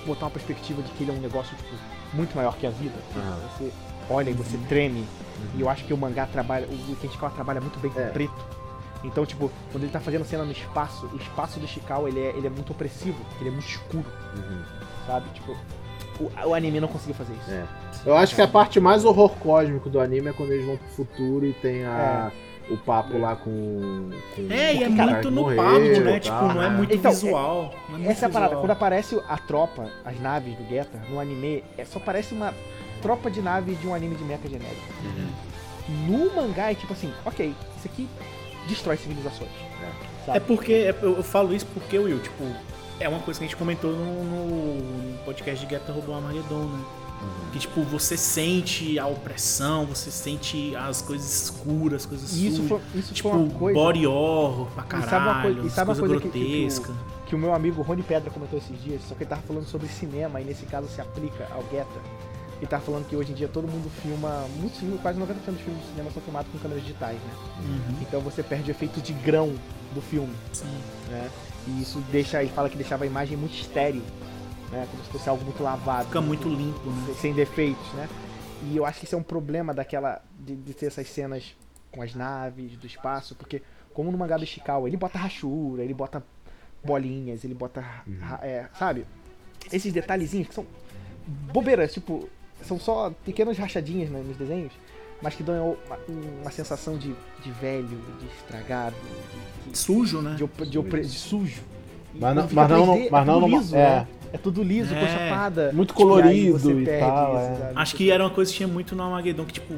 de botar uma perspectiva de que ele é um negócio tipo, muito maior que a vida. Você olha e você treme.
Uhum.
E eu acho que o mangá trabalha, o Kenshikawa trabalha muito bem com
É.
preto. Então, tipo, quando ele tá fazendo cena no espaço, o espaço do Ishikawa, ele é, ele é muito opressivo, ele é muito escuro,
Uhum.
sabe? Tipo, o, o anime não conseguiu fazer isso.
É. Eu acho que a parte mais horror cósmico do anime é quando eles vão pro futuro e tem a, o papo lá com. com
É, e é muito no
morreu
papo, né?
tal.
Tipo, não é muito
Então,
visual. não é muito
Essa é a parada,
visual.
quando aparece a tropa, as naves do Getter, no anime, é, só parece uma tropa de naves de um anime de mecha genérico. No mangá é tipo assim, ok, isso aqui destrói civilizações.
É
Sabe?
porque, é- eu eu falo isso porque, Will, tipo, é uma coisa que a gente comentou no, no podcast de Getter Robô Armageddon, né? Que, tipo, você sente a opressão, você sente as coisas escuras, as coisas
isso
sujas.
foi, isso
Tipo,
foi uma coisa
body horror pra
E
caralho,
sabe uma coisa- e sabe uma
coisa
coisa que- que- que o-
grotesca.
que o meu amigo Rony Pedra comentou esses dias, só que ele tava falando sobre cinema e nesse caso se aplica ao Getter. Ele tava falando que hoje em dia todo mundo filma, muitos filmes, quase 90% dos filmes de cinema são filmados com câmeras digitais, né?
Uhum,
Então você perde o efeito de grão do filme,
sim.
né? E isso deixa, ele fala que deixava a imagem muito estéreo, né? Como se fosse algo muito lavado.
Fica muito limpo, né?
sem defeitos, né? E eu acho que isso é um problema daquela de, de ter essas cenas com as naves do espaço, porque como no mangá do Ishikawa, ele bota rachura, ele bota bolinhas, ele bota, ra- é, sabe? Esses detalhezinhos que são bobeiras, tipo, são só pequenas rachadinhas né, nos desenhos, mas que dão uma, uma sensação de, de velho, de estragado, de, de,
Sujo, né?
de, op- de opre- de sujo. E
Mas não- mas não-
3D,
mas
é
não
liso,
é.
né? É tudo liso,
É.
com chapada.
Muito
E aí
colorido e
perde
tal,
isso,
é.
Acho que era uma coisa que tinha muito no Armageddon, que, tipo,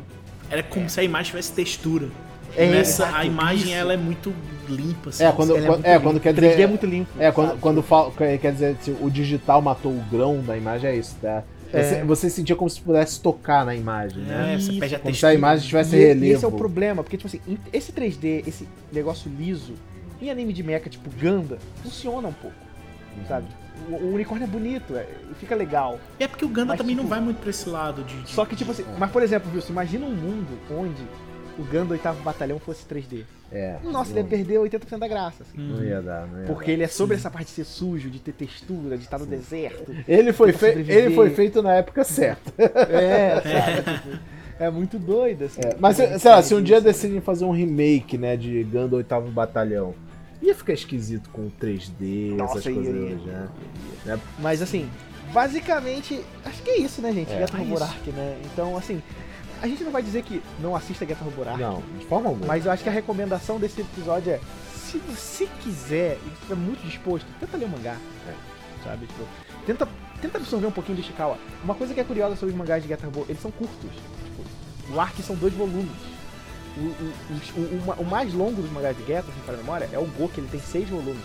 era como se a imagem tivesse textura.
É,
E nessa,
exato,
a imagem,
isso.
ela é muito limpa, assim.
É, quando, quando-
muito
é,
limpo.
quando quer
3D
dizer.
é muito limpo.
É, quando,
sabe?
quando fala, quer dizer, o digital matou o grão da imagem, é isso, tá? Você,
É.
você sentia como se pudesse tocar na imagem, né?
É, você
Isso,
perde a
Como se
textura.
a imagem tivesse
E,
relevo.
esse é o problema, porque, tipo assim, esse 3D, esse negócio liso, em anime de mecha, tipo Ganda, funciona um pouco, sabe? O, o unicórnio é bonito, é, fica legal.
E é porque o Ganda
Mas,
também não
tipo,
vai muito pra esse lado de. de-
Só que, tipo assim, mas por exemplo, Wilson, imagina um mundo onde o Ganda 8 Batalhão fosse 3D.
É.
Nossa, ele ia perder 80% da graça, assim.
Não ia dar, não ia
Porque ele é sobre essa parte de ser sujo, de ter textura, de estar no deserto.
dar. Ele foi,
sobreviver.
ele foi feito na época certa.
É, (laughs) sabe? Tipo, é muito doido, assim.
É, mas,
É
sei lá, se um dia
isso.
decidem fazer um remake, né, de Ganda 8 Batalhão, ia ficar esquisito com 3D,
Nossa,
essas coisas
ia,
já.
ia.
né?
Mas assim, basicamente, acho que é isso, né, gente?
É,
Geta
é
Roborark, né? Então, assim, a gente não vai dizer que não assista Geta Roborark,
Não, de forma alguma.
mas eu acho que a recomendação desse episódio é, se você quiser e estiver muito disposto, tenta ler o mangá, sabe? Tipo, tenta, tenta absorver um pouquinho do Ishikawa. Uma coisa que é curiosa sobre os mangás de Geta Robo, eles são curtos. Tipo, o arc são dois volumes. O, o, o, o- o ma- o mais longo dos mangás de se não para a memória, é o Go, que ele tem seis volumes.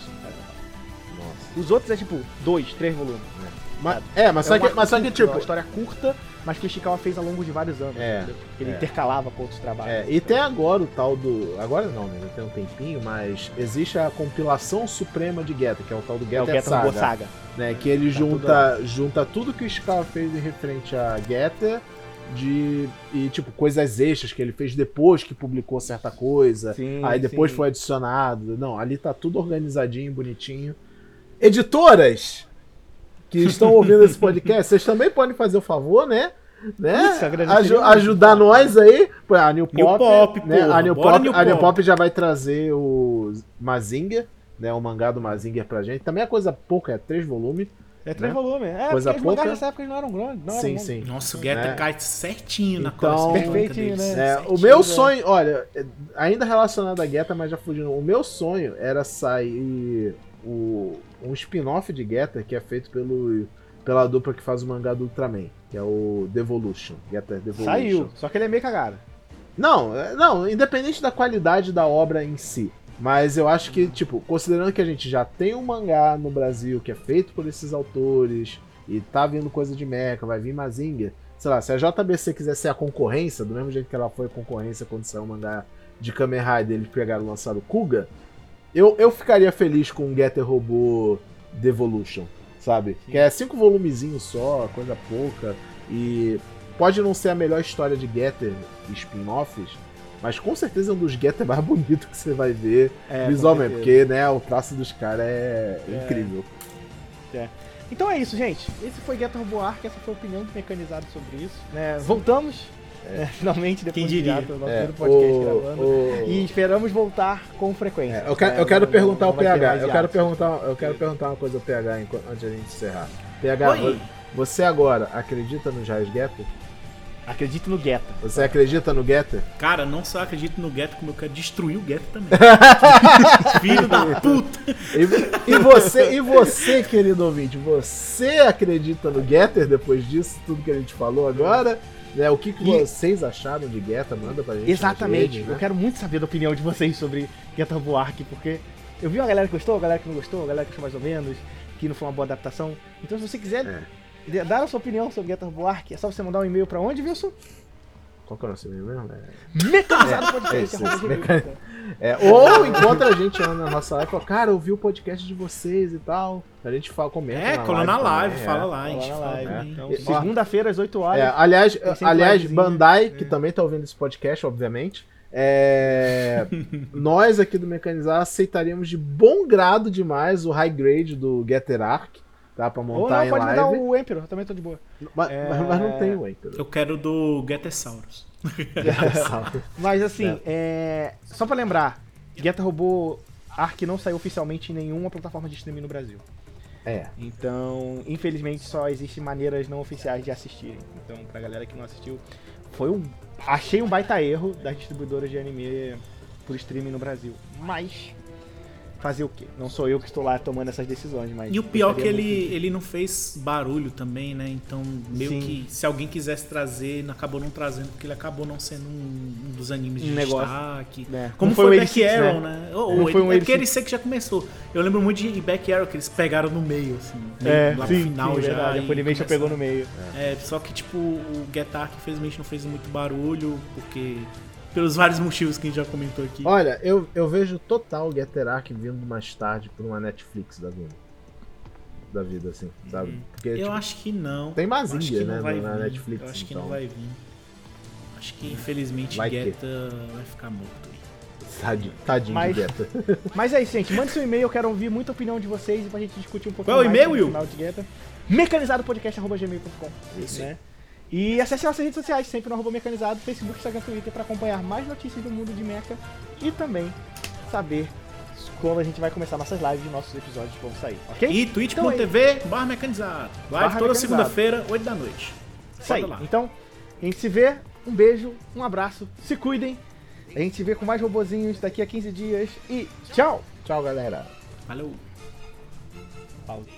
Nossa.
Os outros é tipo dois, três volumes.
Mas, é, mas só
É
que,
uma-
mas só que
curta, é uma
tipo.
história curta, mas que o Ishikawa fez ao longo de vários anos.
É?
Ele
é.
intercalava com outros trabalhos.
É, e tem agora o tal do. Agora não, né? Tem um tempinho, mas existe a compilação suprema de Geta, que é o tal do Geta
Geta
Saga,
Saga.
né? Que ele
Tá tudo
junta, junta tudo que o Ishikawa fez em referente a Geta de e tipo coisas extras que ele fez depois que publicou certa coisa.
Sim,
Aí depois
sim.
foi adicionado. Não, ali tá tudo organizadinho, bonitinho. Editoras que estão ouvindo esse podcast, vocês também podem fazer o favor, né? né?
Isso,
Aju- ajudar nós aí. Pô, A New Pop,
New Pop,
né?
porra,
a, New Pop,
New
a New
Pop.
Pop já vai trazer o Mazinger, né? O mangá do Mazinger pra gente. Também é coisa pouca, é três volumes.
É três
né?
volumes. É,
Coisa
porque os mangás
pouca.
nessa época não eram grandes. Não
sim,
eram
sim.
Nossa, o Geta
Né?
cai certinho na
Então-
coleção
Perfeitinho, né?
É, o
Certinho.
meu
né?
sonho, olha, é, ainda relacionado à Geta, mas já fugindo. O meu sonho era sair o, um spin-off de Geta que é feito pelo, pela dupla que faz o mangá do Ultraman, que é o Devolution. Geta Devolution.
Saiu, só que ele é meio cagado.
Não, é- não, independente da qualidade da obra em si. Mas eu acho que, tipo, considerando que a gente já tem um mangá no Brasil que é feito por esses autores e tá vindo coisa de mecha, vai vir Mazinger. Sei lá, se a JBC quiser ser a concorrência, do mesmo jeito que ela foi a concorrência quando saiu o mangá de Kamen Rider, eles pegaram e lançaram o Kuga, eu, eu ficaria feliz com um Getter Robô Devolution, sabe? Que é cinco volumezinhos só, coisa pouca. E pode não ser a melhor história de Getter e spin-offs, mas com certeza é um dos Getter mais (laughs) bonitos que você vai ver
É,
visualmente, porque né, o traço dos caras é,
É.
incrível.
Então é isso, gente. Esse foi Ghetto Robo Arc, essa foi a opinião do mecanizado sobre isso. Né? Voltamos, é, (laughs) finalmente, depois
Quem
de
diria?
gato, nosso
É,
primeiro podcast
o-
gravando.
o-
E esperamos voltar com frequência.
É, eu quero,
né?
eu quero
Não-
perguntar ao PH. Eu quero perguntar, eu quero perguntar uma coisa ao PH enquanto- antes de a gente encerrar. PH,
Oi.
vo- você agora acredita no Jais Getter?
Acredito no Guetta.
Você acredita no Getter?
Cara, não só acredito no Ghetto, como eu quero destruir o Ghetto também. (laughs) Filho da puta!
E, e você, e você, querido ouvinte, você acredita no Getter depois disso, tudo que a gente falou agora? Né, o que, que
E-
vocês acharam de Getter? Manda pra gente.
Exatamente.
redes,
Eu
né?
quero muito saber da opinião de vocês sobre Robo Arc, porque eu vi uma galera que gostou, uma galera que não gostou, uma galera que achou mais ou menos, que não foi uma boa adaptação. Então, se você quiser
É.
dar a sua opinião sobre Robo Arc, é só você mandar um e-mail pra onde, Wilson?
Qual que é o nosso e-mail mesmo? É-
Mecanizado
É,
podcast.
isso,
arroba
isso,
gmail
meca-
ponto com.
É, ou encontra a gente na nossa live e fala, cara, eu vi o podcast de vocês e tal. A gente fala, comenta.
É, cola na live,
também,
fala
é.
lá, a gente
Fala na
fala
live.
também.
Então, segunda-feira, às 8 horas.
É, aliás, aliás. Bandai, que
É.
também tá ouvindo esse podcast, obviamente. é, (laughs) nós aqui do Mecanizar aceitaríamos de bom grado demais o high grade do Getter Arc, tá? Pra
Ou
montar
não,
em
pode
live.
mandar o Emperor, também tô de boa.
Mas,
É.
mas- mas não tem o Anchor.
Eu quero do Gettesaurus. (laughs)
Mas assim, é, só pra lembrar, Geta Robô Arc não saiu oficialmente em nenhuma plataforma de streaming no Brasil.
É.
Então, infelizmente, só existem maneiras não oficiais de assistirem. Então, pra galera que não assistiu, foi um. Achei um baita erro das distribuidoras de anime por streaming no Brasil. Mas. Fazer o quê? Não sou eu que estou lá tomando essas decisões, mas.
E o pior é que ele,
muito
ele não fez barulho também, né? Então, meio
Sim.
que se alguém quisesse trazer, acabou não trazendo, porque ele acabou não sendo um, um dos animes de
Um negócio.
destaque.
É.
Como
Não
foi,
foi
o Back
86,
Arrow,
né?
né? Ou, ou
foi um
é porque
86.
ele sei que já começou. Eu lembro muito de Back Arrow, que eles pegaram no meio, assim. meio
É,
lá
sim,
no final
sim,
já.
verdade. A Funimation pegou no meio.
É, só que, tipo, o Get infelizmente, não fez muito barulho, porque... Pelos vários motivos que a gente já comentou aqui.
Olha, eu, eu vejo total Getter Arc vindo mais tarde por uma Netflix da vida. Da vida, assim, sabe? Porque,
eu
tipo,
acho que não.
tem Mazinga, né,
vai
na
vir.
Netflix,
Eu acho que
então.
não vai vir. Acho que, infelizmente,
Vai que-
Guetta vai ficar morto aí.
Tadinho, tadinho
Mas-
de Getter. (laughs)
Mas é isso, gente. Mande seu e-mail, eu quero ouvir muita opinião de vocês e pra gente discutir um pouquinho
Qual é o
mais
e-mail,
sobre o
Will?
de Guetta. Mecanizadopodcast.gmail.com
Isso
né? E acesse nossas redes sociais, sempre no arroba mecanizado, Facebook, Instagram, Twitter, para acompanhar mais notícias do mundo de mecha e também saber quando a gente vai começar nossas lives e nossos episódios vão sair, ok?
E twitch.tv barra mecanizado. Live toda segunda-feira, 8 da noite.
Isso aí.
Lá.
Então, a gente se vê, um beijo, um abraço, se cuidem. A gente se vê com mais robozinhos daqui a 15 dias e tchau!
Tchau, galera.
Valeu.
Pause.